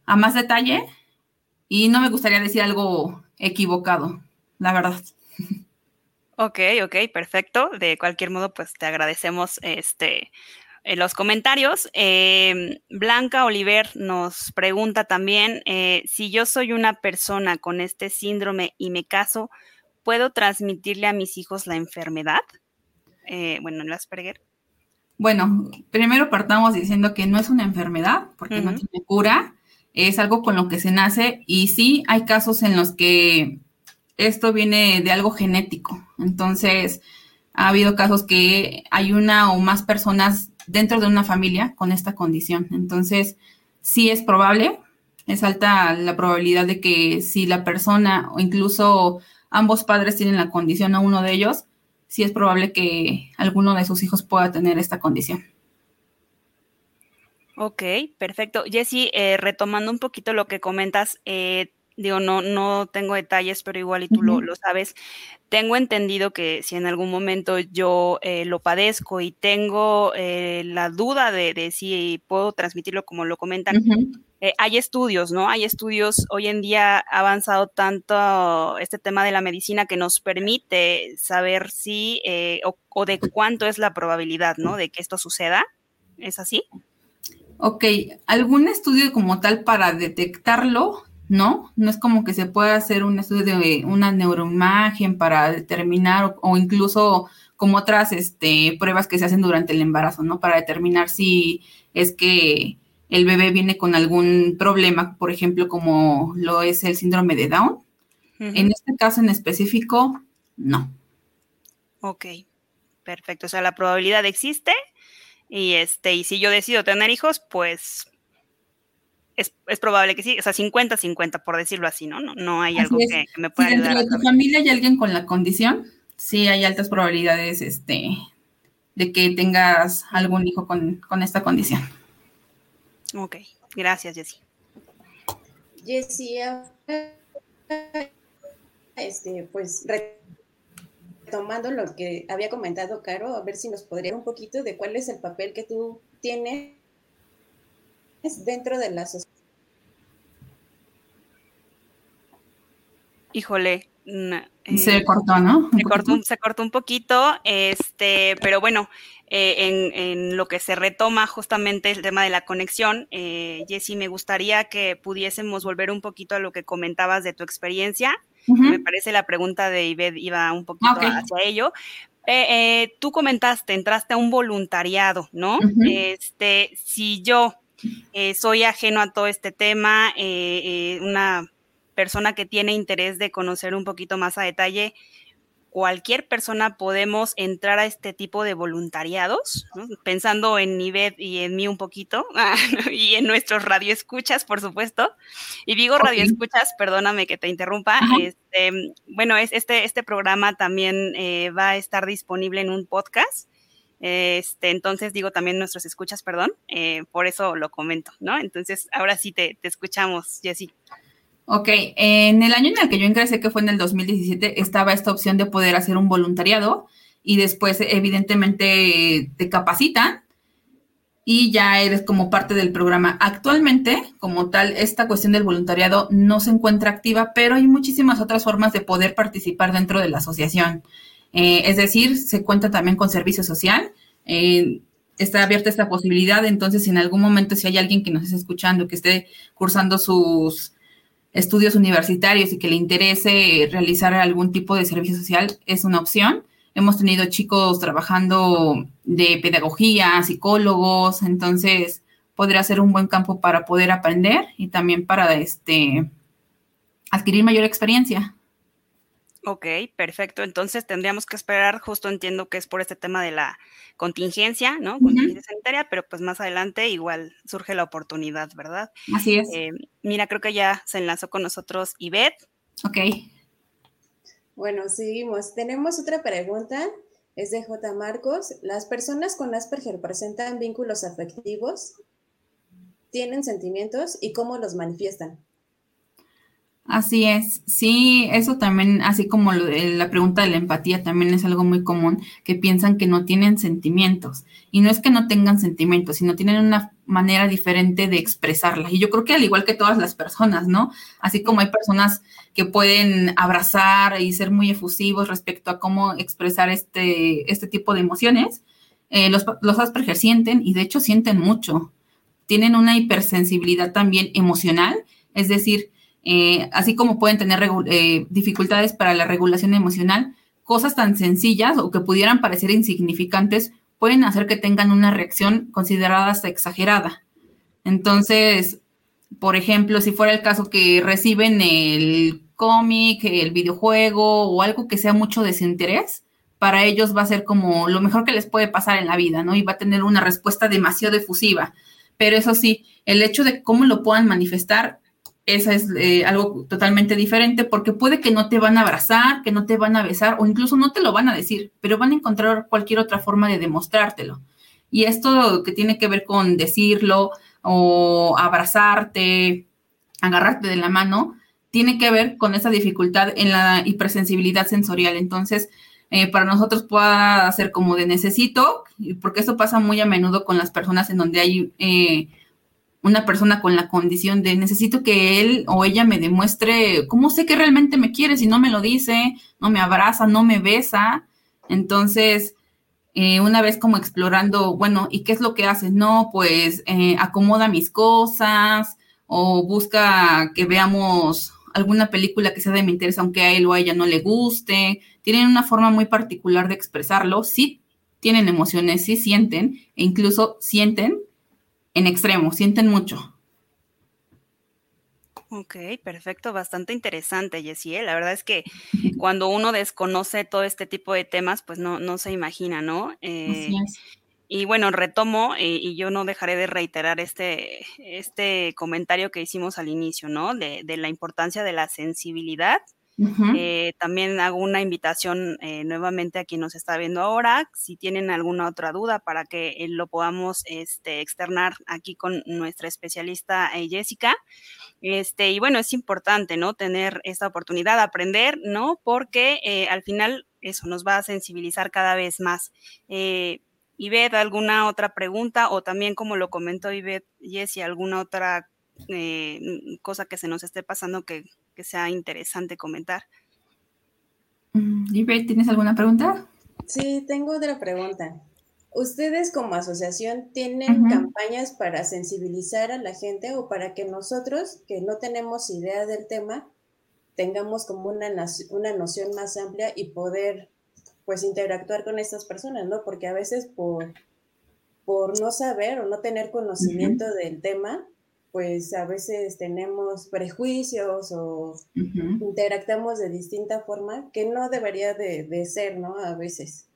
[SPEAKER 3] a más detalle y no me gustaría decir algo equivocado, la verdad.
[SPEAKER 1] Ok, ok, perfecto. De cualquier modo, pues te agradecemos este en los comentarios. Em, Blanca Oliver nos pregunta también eh, si yo soy una persona con este síndrome y me caso, ¿puedo transmitirle a mis hijos la enfermedad? Eh, bueno, el Asperger.
[SPEAKER 3] Bueno, primero partamos diciendo que no es una enfermedad, porque no tiene cura, es algo con lo que se nace y sí hay casos en los que esto viene de algo genético. Entonces, ha habido casos que hay una o más personas dentro de una familia con esta condición. Entonces, sí es probable, es alta la probabilidad de que si la persona o incluso ambos padres tienen la condición o uno de ellos, sí es probable que alguno de sus hijos pueda tener esta condición.
[SPEAKER 1] Ok, perfecto. Jessy, eh, retomando un poquito lo que comentas, eh, digo, no, no tengo detalles, pero igual y tú lo, sabes. Tengo entendido que si en algún momento yo eh, lo padezco y tengo la duda de, si puedo transmitirlo como lo comentan, hay estudios, ¿no? Hay estudios, hoy en día ha avanzado tanto este tema de la medicina que nos permite saber si o, o de cuánto es la probabilidad, ¿no? De que esto suceda. ¿Es así?
[SPEAKER 3] Ok, ¿algún estudio como tal para detectarlo? No, no es como que se pueda hacer un estudio de una neuroimagen para determinar o, incluso como otras este, pruebas que se hacen durante el embarazo, ¿no? Para determinar si es que el bebé viene con algún problema, por ejemplo, como lo es el síndrome de Down. En este caso en específico, no.
[SPEAKER 1] Ok, perfecto. O sea, la probabilidad existe, y este, y si yo decido tener hijos, pues es, probable que sí, o sea, 50-50, por decirlo así, ¿no? No, no hay algo que, me pueda
[SPEAKER 3] si ayudar. Dentro de tu familia hay alguien con la condición, sí hay altas probabilidades este, de que tengas algún hijo con, esta condición.
[SPEAKER 1] Ok, gracias, Jessie.
[SPEAKER 2] Jessie, este, pues tomando lo que había comentado Caro, a ver si nos podría un poquito de cuál es el papel que tú tienes dentro de la sociedad.
[SPEAKER 1] Híjole,
[SPEAKER 3] se eh, cortó, ¿no?
[SPEAKER 1] Se cortó, se cortó, un poquito, este, pero bueno, eh, en, lo que se retoma justamente el tema de la conexión, eh, Jessy, me gustaría que pudiésemos volver un poquito a lo que comentabas de tu experiencia me parece la pregunta de Ived iba un poquito hacia ello. Eh, eh, tú comentaste, entraste a un voluntariado, ¿no? Este, si yo eh, soy ajeno a todo este tema, una persona que tiene interés de conocer un poquito más a detalle, cualquier persona podemos entrar a este tipo de voluntariados, pensando en Nivet y en mí un poquito, y en nuestros radioescuchas, por supuesto. Y digo radioescuchas, perdóname que te interrumpa. Este, bueno, es, este, este programa también eh, va a estar disponible en un podcast. Este, entonces digo también nuestros escuchas, perdón, eh, por eso lo comento, ¿no? Entonces, ahora sí te, escuchamos, Jessy.
[SPEAKER 3] Ok, en el año en el que yo ingresé, que fue en el 2017, estaba esta opción de poder hacer un voluntariado y después evidentemente te capacitan y ya eres como parte del programa. Actualmente, como tal, esta cuestión del voluntariado no se encuentra activa, pero hay muchísimas otras formas de poder participar dentro de la asociación. Eh, es decir, se cuenta también con servicio social. Eh, está abierta esta posibilidad, entonces en algún momento si hay alguien que nos esté escuchando, que esté cursando sus estudios universitarios y que le interese realizar algún tipo de servicio social, es una opción. Hemos tenido chicos trabajando de pedagogía, psicólogos, entonces podría ser un buen campo para poder aprender y también para este adquirir mayor experiencia.
[SPEAKER 1] Ok, perfecto. Entonces tendríamos que esperar, justo entiendo que es por este tema de la contingencia, ¿no? Contingencia sanitaria, pero pues más adelante igual surge la oportunidad, ¿verdad?
[SPEAKER 3] Así es.
[SPEAKER 1] Eh, mira, creo que ya se enlazó con nosotros Ivette.
[SPEAKER 3] Ok.
[SPEAKER 2] Bueno, seguimos. Tenemos otra pregunta. Es de J. Marcos. ¿Las personas con Asperger presentan vínculos afectivos? tienen sentimientos y cómo los manifiestan.
[SPEAKER 3] Así es, sí, eso también, así como la pregunta de la empatía, también es algo muy común, que piensan que no tienen sentimientos. Y no es que no tengan sentimientos, sino tienen una manera diferente de expresarla. Y yo creo que al igual que todas las personas, ¿no? Así como hay personas que pueden abrazar y ser muy efusivos respecto a cómo expresar este, este tipo de emociones, eh, los, los Asperger sienten y de hecho sienten mucho. Tienen una hipersensibilidad también emocional, es decir, eh, así como pueden tener eh, dificultades para la regulación emocional, cosas tan sencillas o que pudieran parecer insignificantes pueden hacer que tengan una reacción considerada hasta exagerada. Entonces, por ejemplo, si fuera el caso que reciben el cómic, el videojuego o algo que sea mucho de su interés, para ellos va a ser como lo mejor que les puede pasar en la vida, ¿no? Y va a tener una respuesta demasiado efusiva. Pero eso sí, el hecho de cómo lo puedan manifestar esa es eh, algo totalmente diferente porque puede que no te van a abrazar, que no te van a besar o incluso no te lo van a decir, pero van a encontrar cualquier otra forma de demostrártelo. Y esto que tiene que ver con decirlo o abrazarte, agarrarte de la mano, tiene que ver con esa dificultad en la hipersensibilidad sensorial. Entonces, eh, para nosotros pueda ser como de necesito, porque eso pasa muy a menudo con las personas en donde hay... Eh, una persona con la condición de necesito que él o ella me demuestre cómo sé que realmente me quiere si no me lo dice, no me abraza, no me besa. Entonces, eh, una vez como explorando, bueno, ¿y qué es lo que hace? No, pues eh, acomoda mis cosas o busca que veamos alguna película que sea de mi interés, aunque a él o a ella no le guste. Tienen una forma muy particular de expresarlo. Sí tienen emociones, sí sienten e incluso sienten en extremo, sienten mucho.
[SPEAKER 1] Ok, perfecto, bastante interesante, Jessie. ¿eh? La verdad es que cuando uno desconoce todo este tipo de temas, pues no, no se imagina, ¿no? Eh, y bueno, retomo eh, y yo no dejaré de reiterar este, este comentario que hicimos al inicio, ¿no? De, de la importancia de la sensibilidad eh, también hago una invitación eh, nuevamente a quien nos está viendo ahora, si tienen alguna otra duda para que eh, lo podamos este, externar aquí con nuestra especialista Jessica. Este, y bueno, es importante, ¿no? Tener esta oportunidad de aprender, ¿no? Porque al final eso nos va a sensibilizar cada vez más. Ivette, ¿alguna otra pregunta? O también, como lo comentó Ivette, Jessie, ¿alguna otra cosa que se nos esté pasando que que sea interesante comentar.
[SPEAKER 3] Libre, mm, ¿tienes alguna pregunta?
[SPEAKER 2] Sí, tengo otra pregunta. ¿Ustedes como asociación tienen campañas para sensibilizar a la gente o para que nosotros, que no tenemos idea del tema, tengamos como una, una noción más amplia y poder pues interactuar con estas personas, ¿no? Porque a veces por, por no saber o no tener conocimiento del tema, pues a veces tenemos prejuicios o interactamos de distinta forma que no debería de, ser, ¿no? A veces.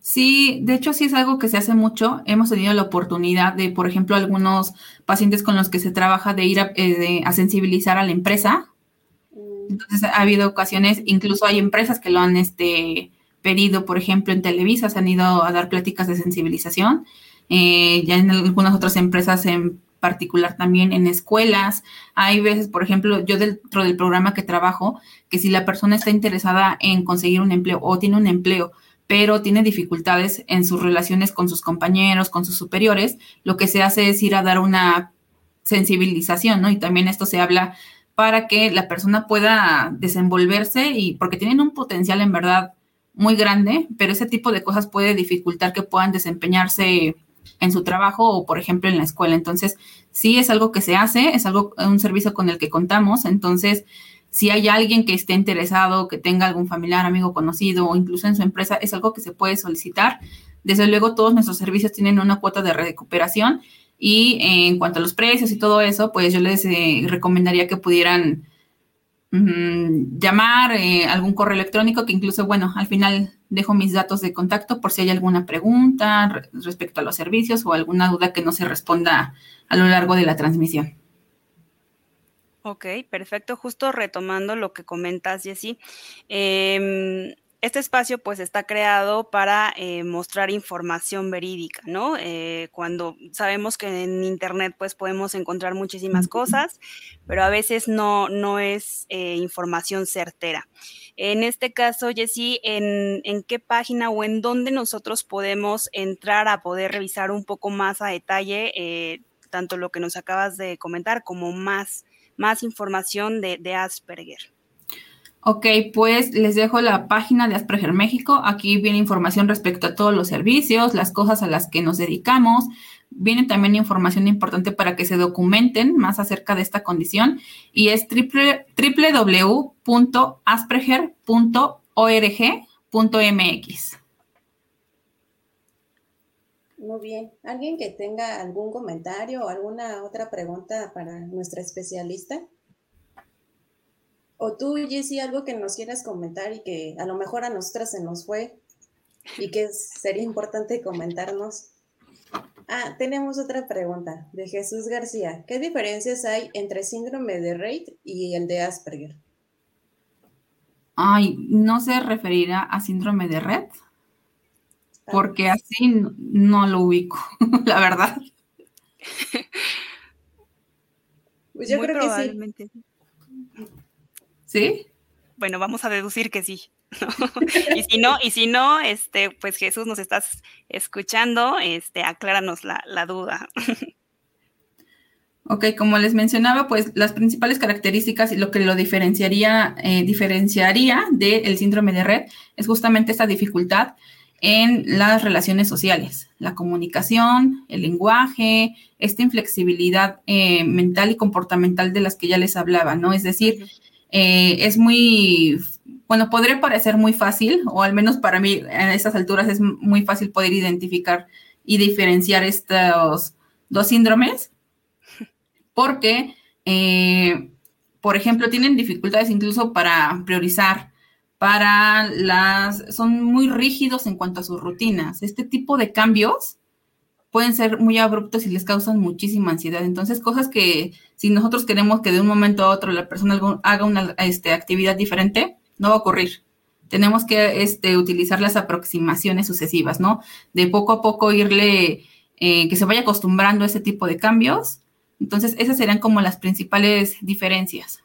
[SPEAKER 3] Sí, de hecho sí es algo que se hace mucho. Hemos tenido la oportunidad de, por ejemplo, algunos pacientes con los que se trabaja de ir a, eh, sensibilizar a la empresa. Mm. Entonces ha habido ocasiones, incluso hay empresas que lo han este, pedido, por ejemplo, en Televisa se han ido a dar pláticas de sensibilización. Eh, ya en algunas otras empresas en particular también en escuelas. Hay veces, por ejemplo, yo dentro del programa que trabajo, que si la persona está interesada en conseguir un empleo o tiene un empleo, pero tiene dificultades en sus relaciones con sus compañeros, con sus superiores, lo que se hace es ir a dar una sensibilización, ¿no? Y también esto se habla para que la persona pueda desenvolverse y porque tienen un potencial en verdad muy grande, pero ese tipo de cosas puede dificultar que puedan desempeñarse en su trabajo o, por ejemplo, en la escuela. Entonces, sí es algo que se hace, es algo, un servicio con el que contamos. Entonces, si hay alguien que esté interesado, que tenga algún familiar, amigo conocido o incluso en su empresa, es algo que se puede solicitar. Desde luego, todos nuestros servicios tienen una cuota de recuperación y en cuanto a los precios y todo eso, pues yo les eh, recomendaría que pudieran llamar, eh, algún correo electrónico, que incluso, bueno, al final dejo mis datos de contacto por si hay alguna pregunta respecto a los servicios o alguna duda que no se responda a lo largo de la transmisión.
[SPEAKER 1] Ok, perfecto. Justo retomando lo que comentas, Jessy. Em, este espacio pues está creado para eh, mostrar información verídica, ¿no? Eh, cuando sabemos que en Internet pues podemos encontrar muchísimas cosas, pero a veces no, no es eh, información certera. En este caso, Jessy, ¿en, ¿en, qué página o en dónde nosotros podemos entrar a poder revisar un poco más a detalle tanto lo que nos acabas de comentar como más, más información de, de Asperger?
[SPEAKER 3] Ok, pues les dejo la página de Asperger México. Aquí viene información respecto a todos los servicios, las cosas a las que nos dedicamos. Viene también información importante para que se documenten más acerca de esta condición y es www.asperger.org.mx.
[SPEAKER 2] Muy bien. ¿Alguien que tenga algún comentario o alguna otra pregunta para nuestra especialista? O tú, Jessy, algo que nos quieras comentar y que a lo mejor a nosotras se nos fue y que sería importante comentarnos. Ah, tenemos otra pregunta de Jesús García. ¿Qué diferencias hay entre síndrome de Reit y el de Asperger?
[SPEAKER 3] Ay, no se referirá a síndrome de Rett, ah. porque así no, lo ubico, la verdad.
[SPEAKER 1] Pues yo creo que sí.
[SPEAKER 3] ¿Sí?
[SPEAKER 1] Bueno, vamos a deducir que sí. y si no, y si no, este, pues Jesús nos estás escuchando, este, acláranos la, duda.
[SPEAKER 3] Ok, como les mencionaba, pues las principales características y lo que lo diferenciaría, eh, diferenciaría del síndrome de red es justamente esta dificultad en las relaciones sociales, la comunicación, el lenguaje, esta inflexibilidad eh, mental y comportamental de las que ya les hablaba, ¿no? Es decir, eh, es muy, bueno, podría parecer muy fácil, o al menos para mí a estas alturas es muy fácil poder identificar y diferenciar estos dos síndromes, porque, eh, por ejemplo, tienen dificultades incluso para priorizar, para las, son muy rígidos en cuanto a sus rutinas. Este tipo de cambios pueden ser muy abruptos y les causan muchísima ansiedad. Entonces, cosas que si nosotros queremos que de un momento a otro la persona haga una este, actividad diferente, no va a ocurrir. Tenemos que este, utilizar las aproximaciones sucesivas, ¿no? De poco a poco irle, eh, que se vaya acostumbrando a ese tipo de cambios. Entonces, esas serían como las principales diferencias.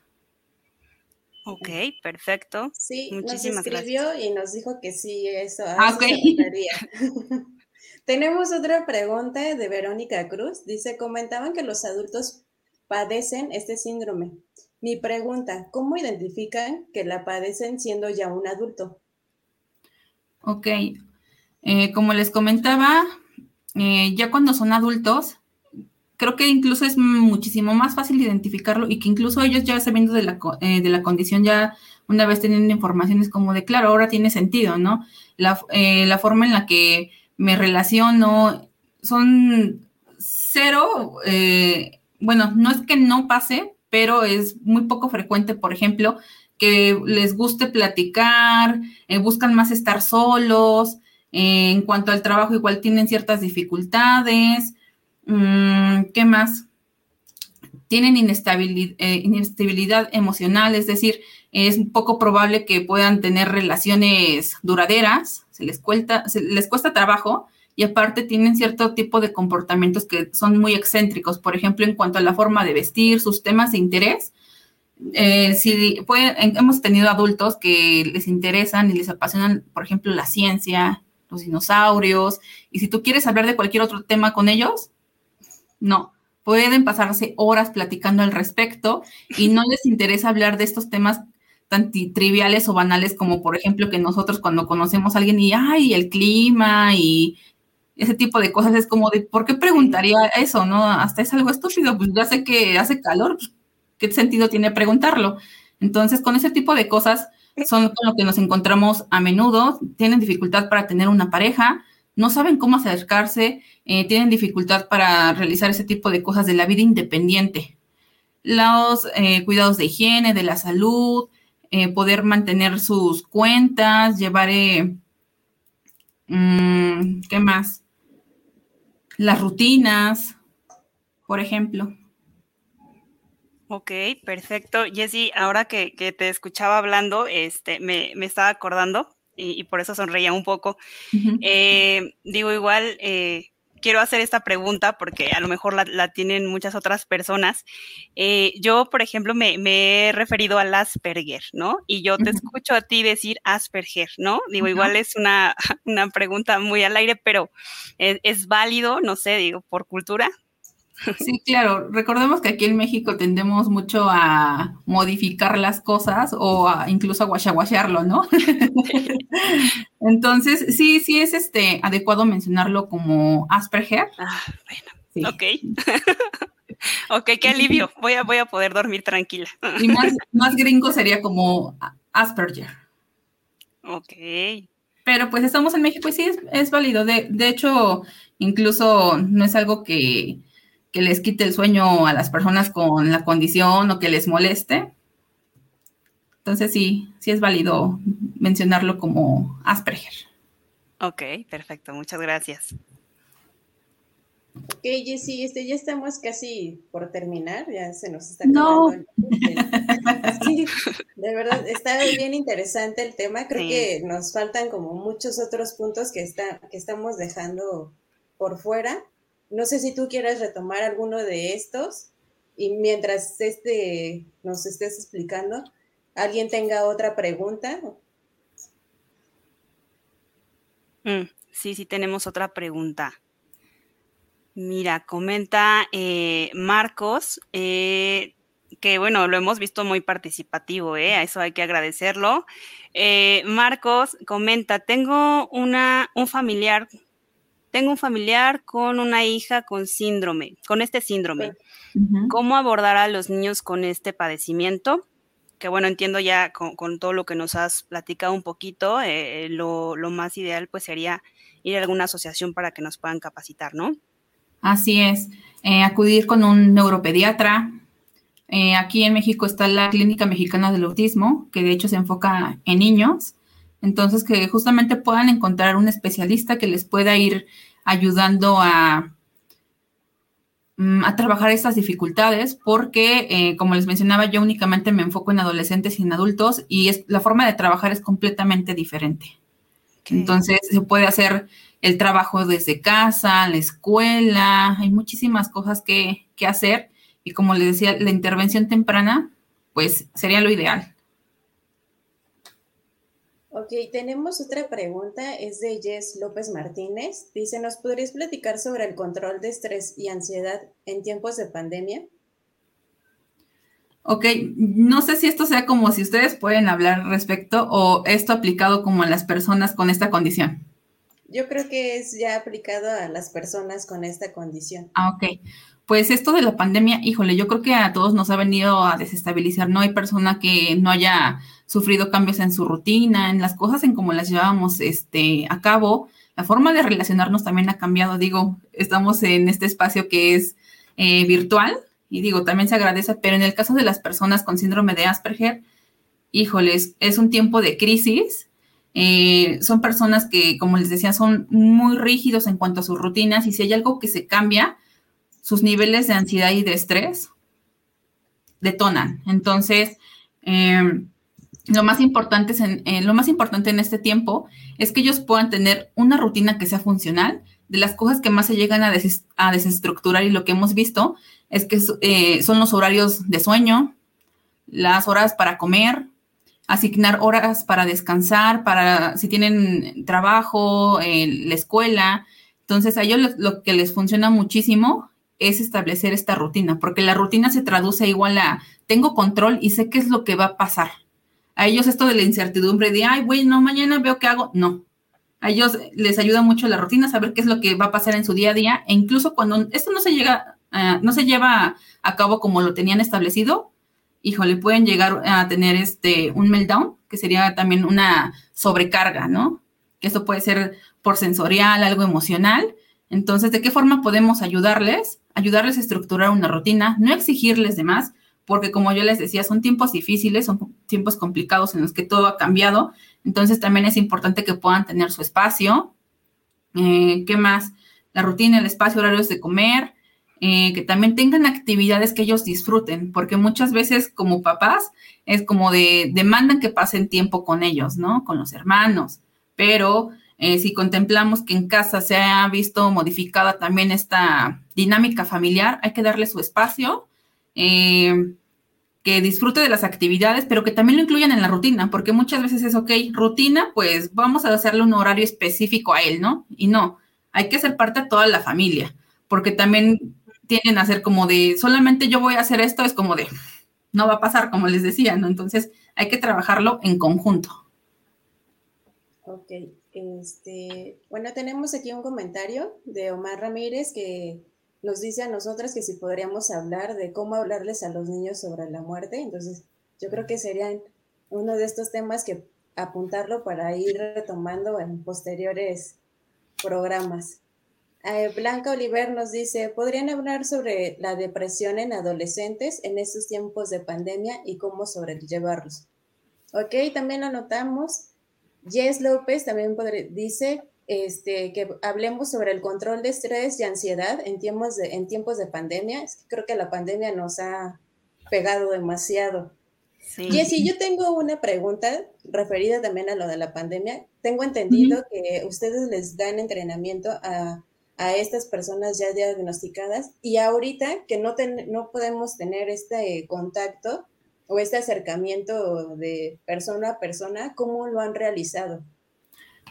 [SPEAKER 1] Ok, perfecto.
[SPEAKER 2] Sí, Muchísimas nos escribió y nos dijo que sí, eso. ah, okay. Tenemos otra pregunta de Verónica Cruz. Dice, comentaban que los adultos padecen este síndrome. Mi pregunta, ¿cómo identifican que la padecen siendo ya un adulto?
[SPEAKER 3] Ok, eh, como les comentaba, eh, ya cuando son adultos, creo que incluso es muchísimo más fácil identificarlo y que incluso ellos ya sabiendo de la, eh, de la condición, ya una vez teniendo información, es como de, claro, ahora tiene sentido, ¿no? La, la forma en la que me relaciono, son cero, eh, bueno, no es que no pase, pero es muy poco frecuente, por ejemplo, que les guste platicar, eh, buscan más estar solos, eh, en cuanto al trabajo igual tienen ciertas dificultades, mm, ¿qué más? Tienen inestabilidad, inestabilidad emocional, es decir, es poco probable que puedan tener relaciones duraderas, se les, cuesta, se les cuesta trabajo y aparte tienen cierto tipo de comportamientos que son muy excéntricos, por ejemplo, en cuanto a la forma de vestir, sus temas de interés. Eh, si hemos tenido adultos que les interesan y les apasionan, por ejemplo, la ciencia, los dinosaurios, y si tú quieres hablar de cualquier otro tema con ellos, no, pueden pasarse horas platicando al respecto y no les interesa hablar de estos temas tan triviales o banales como por ejemplo que nosotros cuando conocemos a alguien y, ay, el clima y ese tipo de cosas es como de, ¿por qué preguntaría eso? ¿No? Hasta es algo estúpido, pues ya sé que hace calor, pues, ¿qué sentido tiene preguntarlo? Entonces, con ese tipo de cosas son con lo que nos encontramos a menudo, tienen dificultad para tener una pareja, no saben cómo acercarse, eh, tienen dificultad para realizar ese tipo de cosas de la vida independiente. Los eh, cuidados de higiene, de la salud, eh, poder mantener sus cuentas, llevar, eh, mm, ¿qué más? Las rutinas, por ejemplo.
[SPEAKER 1] Ok, perfecto. Jessy, ahora que, te escuchaba hablando, este, me, estaba acordando y, por eso sonreía un poco. Eh, digo, igual, eh, quiero hacer esta pregunta porque a lo mejor la, tienen muchas otras personas. Eh, yo, por ejemplo, me, he referido al Asperger, ¿no? Y yo te escucho a ti decir Asperger, ¿no? Digo, igual es una, una, pregunta muy al aire, pero ¿es, ¿es válido? No sé, digo, por cultura.
[SPEAKER 3] Sí, claro. Recordemos que aquí en México tendemos mucho a modificar las cosas o incluso a guachaguachearlo, ¿no? Entonces, sí, sí es este adecuado mencionarlo como Asperger.
[SPEAKER 1] Ah, bueno. Ok. ok, qué alivio. Voy a, voy a poder dormir tranquila.
[SPEAKER 3] y más, más gringo sería como Asperger.
[SPEAKER 1] Ok.
[SPEAKER 3] Pero pues estamos en México y sí es, es válido. De, de hecho, incluso no es algo que que les quite el sueño a las personas con la condición o que les moleste. Entonces sí, sí es válido mencionarlo como Asperger.
[SPEAKER 1] Ok, perfecto, muchas gracias.
[SPEAKER 2] Ok, Jessy, este, ya estamos casi por terminar, ya se nos está acabando. No. sí, de verdad, está bien interesante el tema. Creo que nos faltan como muchos otros puntos que, está, que estamos dejando por fuera. No sé si tú quieres retomar alguno de estos y mientras este nos estés explicando, alguien tenga otra pregunta.
[SPEAKER 1] Mm, sí, sí tenemos otra pregunta. Mira, comenta eh, Marcos, eh, que bueno, lo hemos visto muy participativo, ¿eh? a eso hay que agradecerlo. Marcos comenta, tengo una, un familiar tengo un familiar con una hija con síndrome, con este síndrome. ¿Cómo abordar a los niños con este padecimiento? Que bueno, entiendo ya con, todo lo que nos has platicado un poquito, eh, lo, más ideal pues sería ir a alguna asociación para que nos puedan capacitar, ¿no?
[SPEAKER 3] Así es, eh, acudir con un neuropediatra. Eh, aquí en México está la Clínica Mexicana del Autismo, que de hecho se enfoca en niños. Entonces, que justamente puedan encontrar un especialista que les pueda ir ayudando a, mm, a trabajar estas dificultades, porque, eh, como les mencionaba, yo únicamente me enfoco en adolescentes y en adultos y es, la forma de trabajar es completamente diferente. Entonces, se puede hacer el trabajo desde casa, la escuela, hay muchísimas cosas que, que hacer y como les decía, la intervención temprana, pues sería lo ideal.
[SPEAKER 2] Ok, tenemos otra pregunta, es de Jess López Martínez. Dice, ¿nos podrías platicar sobre el control de estrés y ansiedad en tiempos de pandemia?
[SPEAKER 3] Ok, no sé si esto sea como si ustedes pueden hablar respecto o esto aplicado como a las personas con esta condición.
[SPEAKER 2] Yo creo que es ya aplicado a las personas con esta condición.
[SPEAKER 3] Ah, ok. Pues esto de la pandemia, híjole, yo creo que a todos nos ha venido a desestabilizar. No hay persona que no haya sufrido cambios en su rutina, en las cosas en cómo las llevábamos este, a cabo. La forma de relacionarnos también ha cambiado. Digo, estamos en este espacio que es eh, virtual y digo, también se agradece, pero en el caso de las personas con síndrome de Asperger, híjoles, es un tiempo de crisis. Eh, son personas que, como les decía, son muy rígidos en cuanto a sus rutinas y si hay algo que se cambia, sus niveles de ansiedad y de estrés detonan. Entonces, em, lo, más importante en, eh, lo más importante en este tiempo es que ellos puedan tener una rutina que sea funcional. De las cosas que más se llegan a, desestructurar y lo que hemos visto es que eh, son los horarios de sueño, las horas para comer, asignar horas para descansar, para si tienen trabajo, eh, la escuela. Entonces a ellos lo que les funciona muchísimo es establecer esta rutina, porque la rutina se traduce igual a tengo control y sé qué es lo que va a pasar. A ellos esto de la incertidumbre de, ay, bueno, mañana veo qué hago, no. A ellos les ayuda mucho la rutina, saber qué es lo que va a pasar en su día a día, e incluso cuando esto no se llega, uh, no se lleva a cabo como lo tenían establecido, híjole, pueden llegar a tener este un meltdown, que sería también una sobrecarga, ¿no? Que esto puede ser por sensorial, algo emocional. Entonces, ¿de qué forma podemos ayudarles? Ayudarles a estructurar una rutina, no exigirles de más, porque como yo les decía, son tiempos difíciles, son tiempos complicados en los que todo ha cambiado, entonces también es importante que puedan tener su espacio. Eh, ¿Qué más? La rutina, el espacio, horarios de comer, eh, que también tengan actividades que ellos disfruten, porque muchas veces como papás es como de demandan que pasen tiempo con ellos, ¿no? Con los hermanos. pero eh, si contemplamos que en casa se ha visto modificada también esta dinámica familiar, hay que darle su espacio, eh, que disfrute de las actividades, pero que también lo incluyan en la rutina, porque muchas veces es, ok, rutina, pues vamos a hacerle un horario específico a él, ¿no? Y no, hay que ser parte de toda la familia, porque también tienen a ser como de, solamente yo voy a hacer esto, es como de, no va a pasar, como les decía, ¿no? Entonces hay que trabajarlo en conjunto.
[SPEAKER 2] Ok, este, bueno, tenemos aquí un comentario de Omar Ramírez que nos dice a nosotras que si podríamos hablar de cómo hablarles a los niños sobre la muerte. Entonces, yo creo que serían uno de estos temas que apuntarlo para ir retomando en posteriores programas. Eh, Blanca Oliver nos dice, ¿podrían hablar sobre la depresión en adolescentes en estos tiempos de pandemia y cómo sobrellevarlos? Ok, también lo notamos. Jess López también dice este, que hablemos sobre el control de estrés y ansiedad en tiempos de, en tiempos de pandemia. creo que la pandemia nos ha pegado demasiado. Sí. Jessy, yo tengo una pregunta referida también a lo de la pandemia. Tengo entendido que ustedes les dan entrenamiento a, a, estas personas ya diagnosticadas y ahorita que no, no podemos tener este contacto, o este acercamiento de persona a persona, ¿cómo lo han realizado?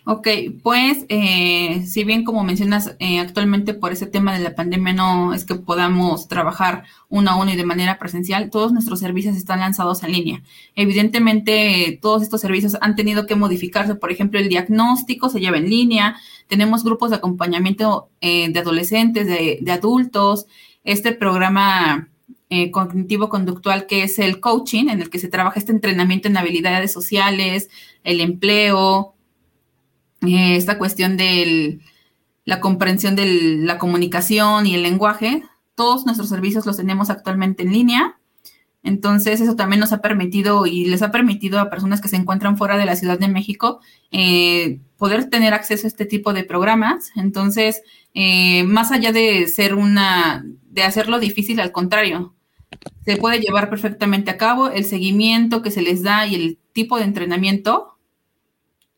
[SPEAKER 3] Ok, pues eh, si bien como mencionas, eh, actualmente por ese tema de la pandemia no es que podamos trabajar uno a uno y de manera presencial, todos nuestros servicios están lanzados en línea. Evidentemente, todos estos servicios han tenido que modificarse, por ejemplo, el diagnóstico se lleva en línea, tenemos grupos de acompañamiento eh, de adolescentes, de, de adultos, este programa eh, cognitivo-conductual, que es el coaching, en el que se trabaja este entrenamiento en habilidades sociales, el empleo, eh, esta cuestión de la comprensión de la comunicación y el lenguaje. Todos nuestros servicios los tenemos actualmente en línea. Entonces, eso también nos ha permitido y les ha permitido a personas que se encuentran fuera de la Ciudad de México eh, poder tener acceso a este tipo de programas. Entonces, más allá de ser una, de hacerlo difícil, al contrario, se puede llevar perfectamente a cabo. El seguimiento que se les da y el tipo de entrenamiento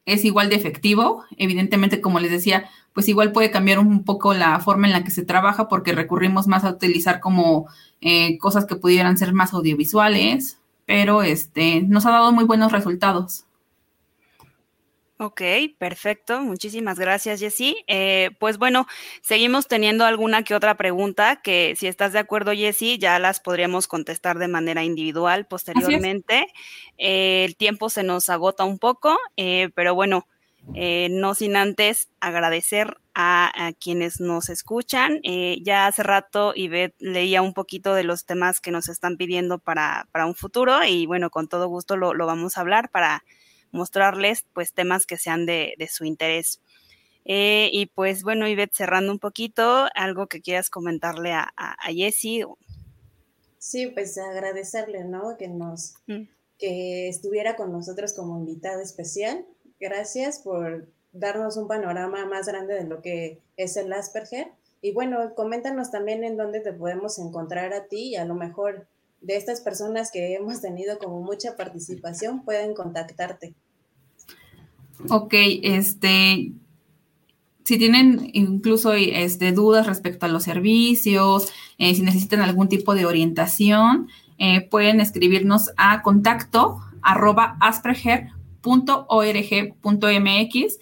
[SPEAKER 3] es igual de efectivo. Evidentemente, como les decía, pues igual puede cambiar un poco la forma en la que se trabaja porque recurrimos más a utilizar como eh, cosas que pudieran ser más audiovisuales, pero este, nos ha dado muy buenos resultados.
[SPEAKER 1] Ok, perfecto. Muchísimas gracias, Jessy. Eh, pues bueno, seguimos teniendo alguna que otra pregunta que si estás de acuerdo, Jessy, ya las podríamos contestar de manera individual posteriormente. Eh, el tiempo se nos agota un poco, eh, pero bueno, no sin antes agradecer a, quienes nos escuchan. ya hace rato Ivette leía un poquito de los temas que nos están pidiendo para, para un futuro y bueno, con todo gusto lo, lo vamos a hablar para mostrarles pues temas que sean de, su interés. Eh, y pues bueno, Ivette, cerrando un poquito, algo que quieras comentarle a, a, Jessie.
[SPEAKER 2] Sí, pues agradecerle, ¿no? Que nos, mm. que estuviera con nosotros como invitada especial. Gracias por darnos un panorama más grande de lo que es el Asperger. Y bueno, coméntanos también en dónde te podemos encontrar a ti y a lo mejor de estas personas que hemos tenido como mucha participación pueden contactarte.
[SPEAKER 3] Ok, este, si tienen incluso este, dudas respecto a los servicios, eh, si necesitan algún tipo de orientación, eh, pueden escribirnos a contacto arroba asperger.org.mx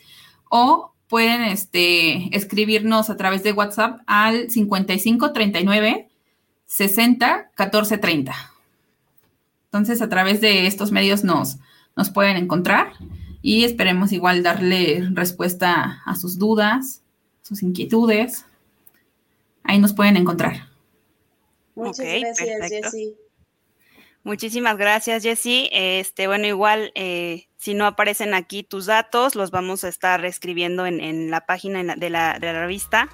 [SPEAKER 3] o pueden este, escribirnos a través de WhatsApp al 5539 60 14 30. Entonces, a través de estos medios nos, nos pueden encontrar y esperemos igual darle respuesta a sus dudas, sus inquietudes. Ahí nos pueden encontrar.
[SPEAKER 2] Muchas gracias, Jessy.
[SPEAKER 1] Muchísimas gracias, Jessy. Este, bueno, igual, eh, si no aparecen aquí tus datos, los vamos a estar escribiendo en, la página de la, de la revista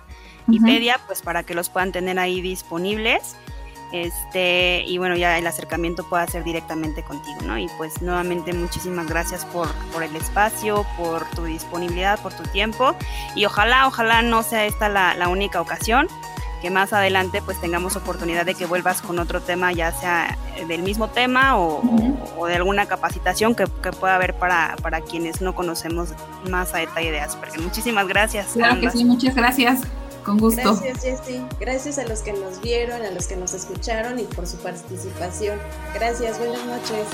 [SPEAKER 1] Wikipedia, pues para que los puedan tener ahí disponibles. Este, y bueno, ya el acercamiento pueda ser directamente contigo, ¿no? Y pues nuevamente muchísimas gracias por, por el espacio, por tu disponibilidad, por tu tiempo. Y ojalá, ojalá no sea esta la, la única ocasión. que más adelante pues tengamos oportunidad de que vuelvas con otro tema, ya sea del mismo tema o, de alguna capacitación que, pueda haber para, para, quienes no conocemos más a detalle de Asperger. Muchísimas gracias.
[SPEAKER 3] Claro que sí, muchas gracias. Con gusto.
[SPEAKER 2] Gracias, Jessy. Gracias a los que nos vieron, a los que nos escucharon y por su participación. Gracias, buenas noches.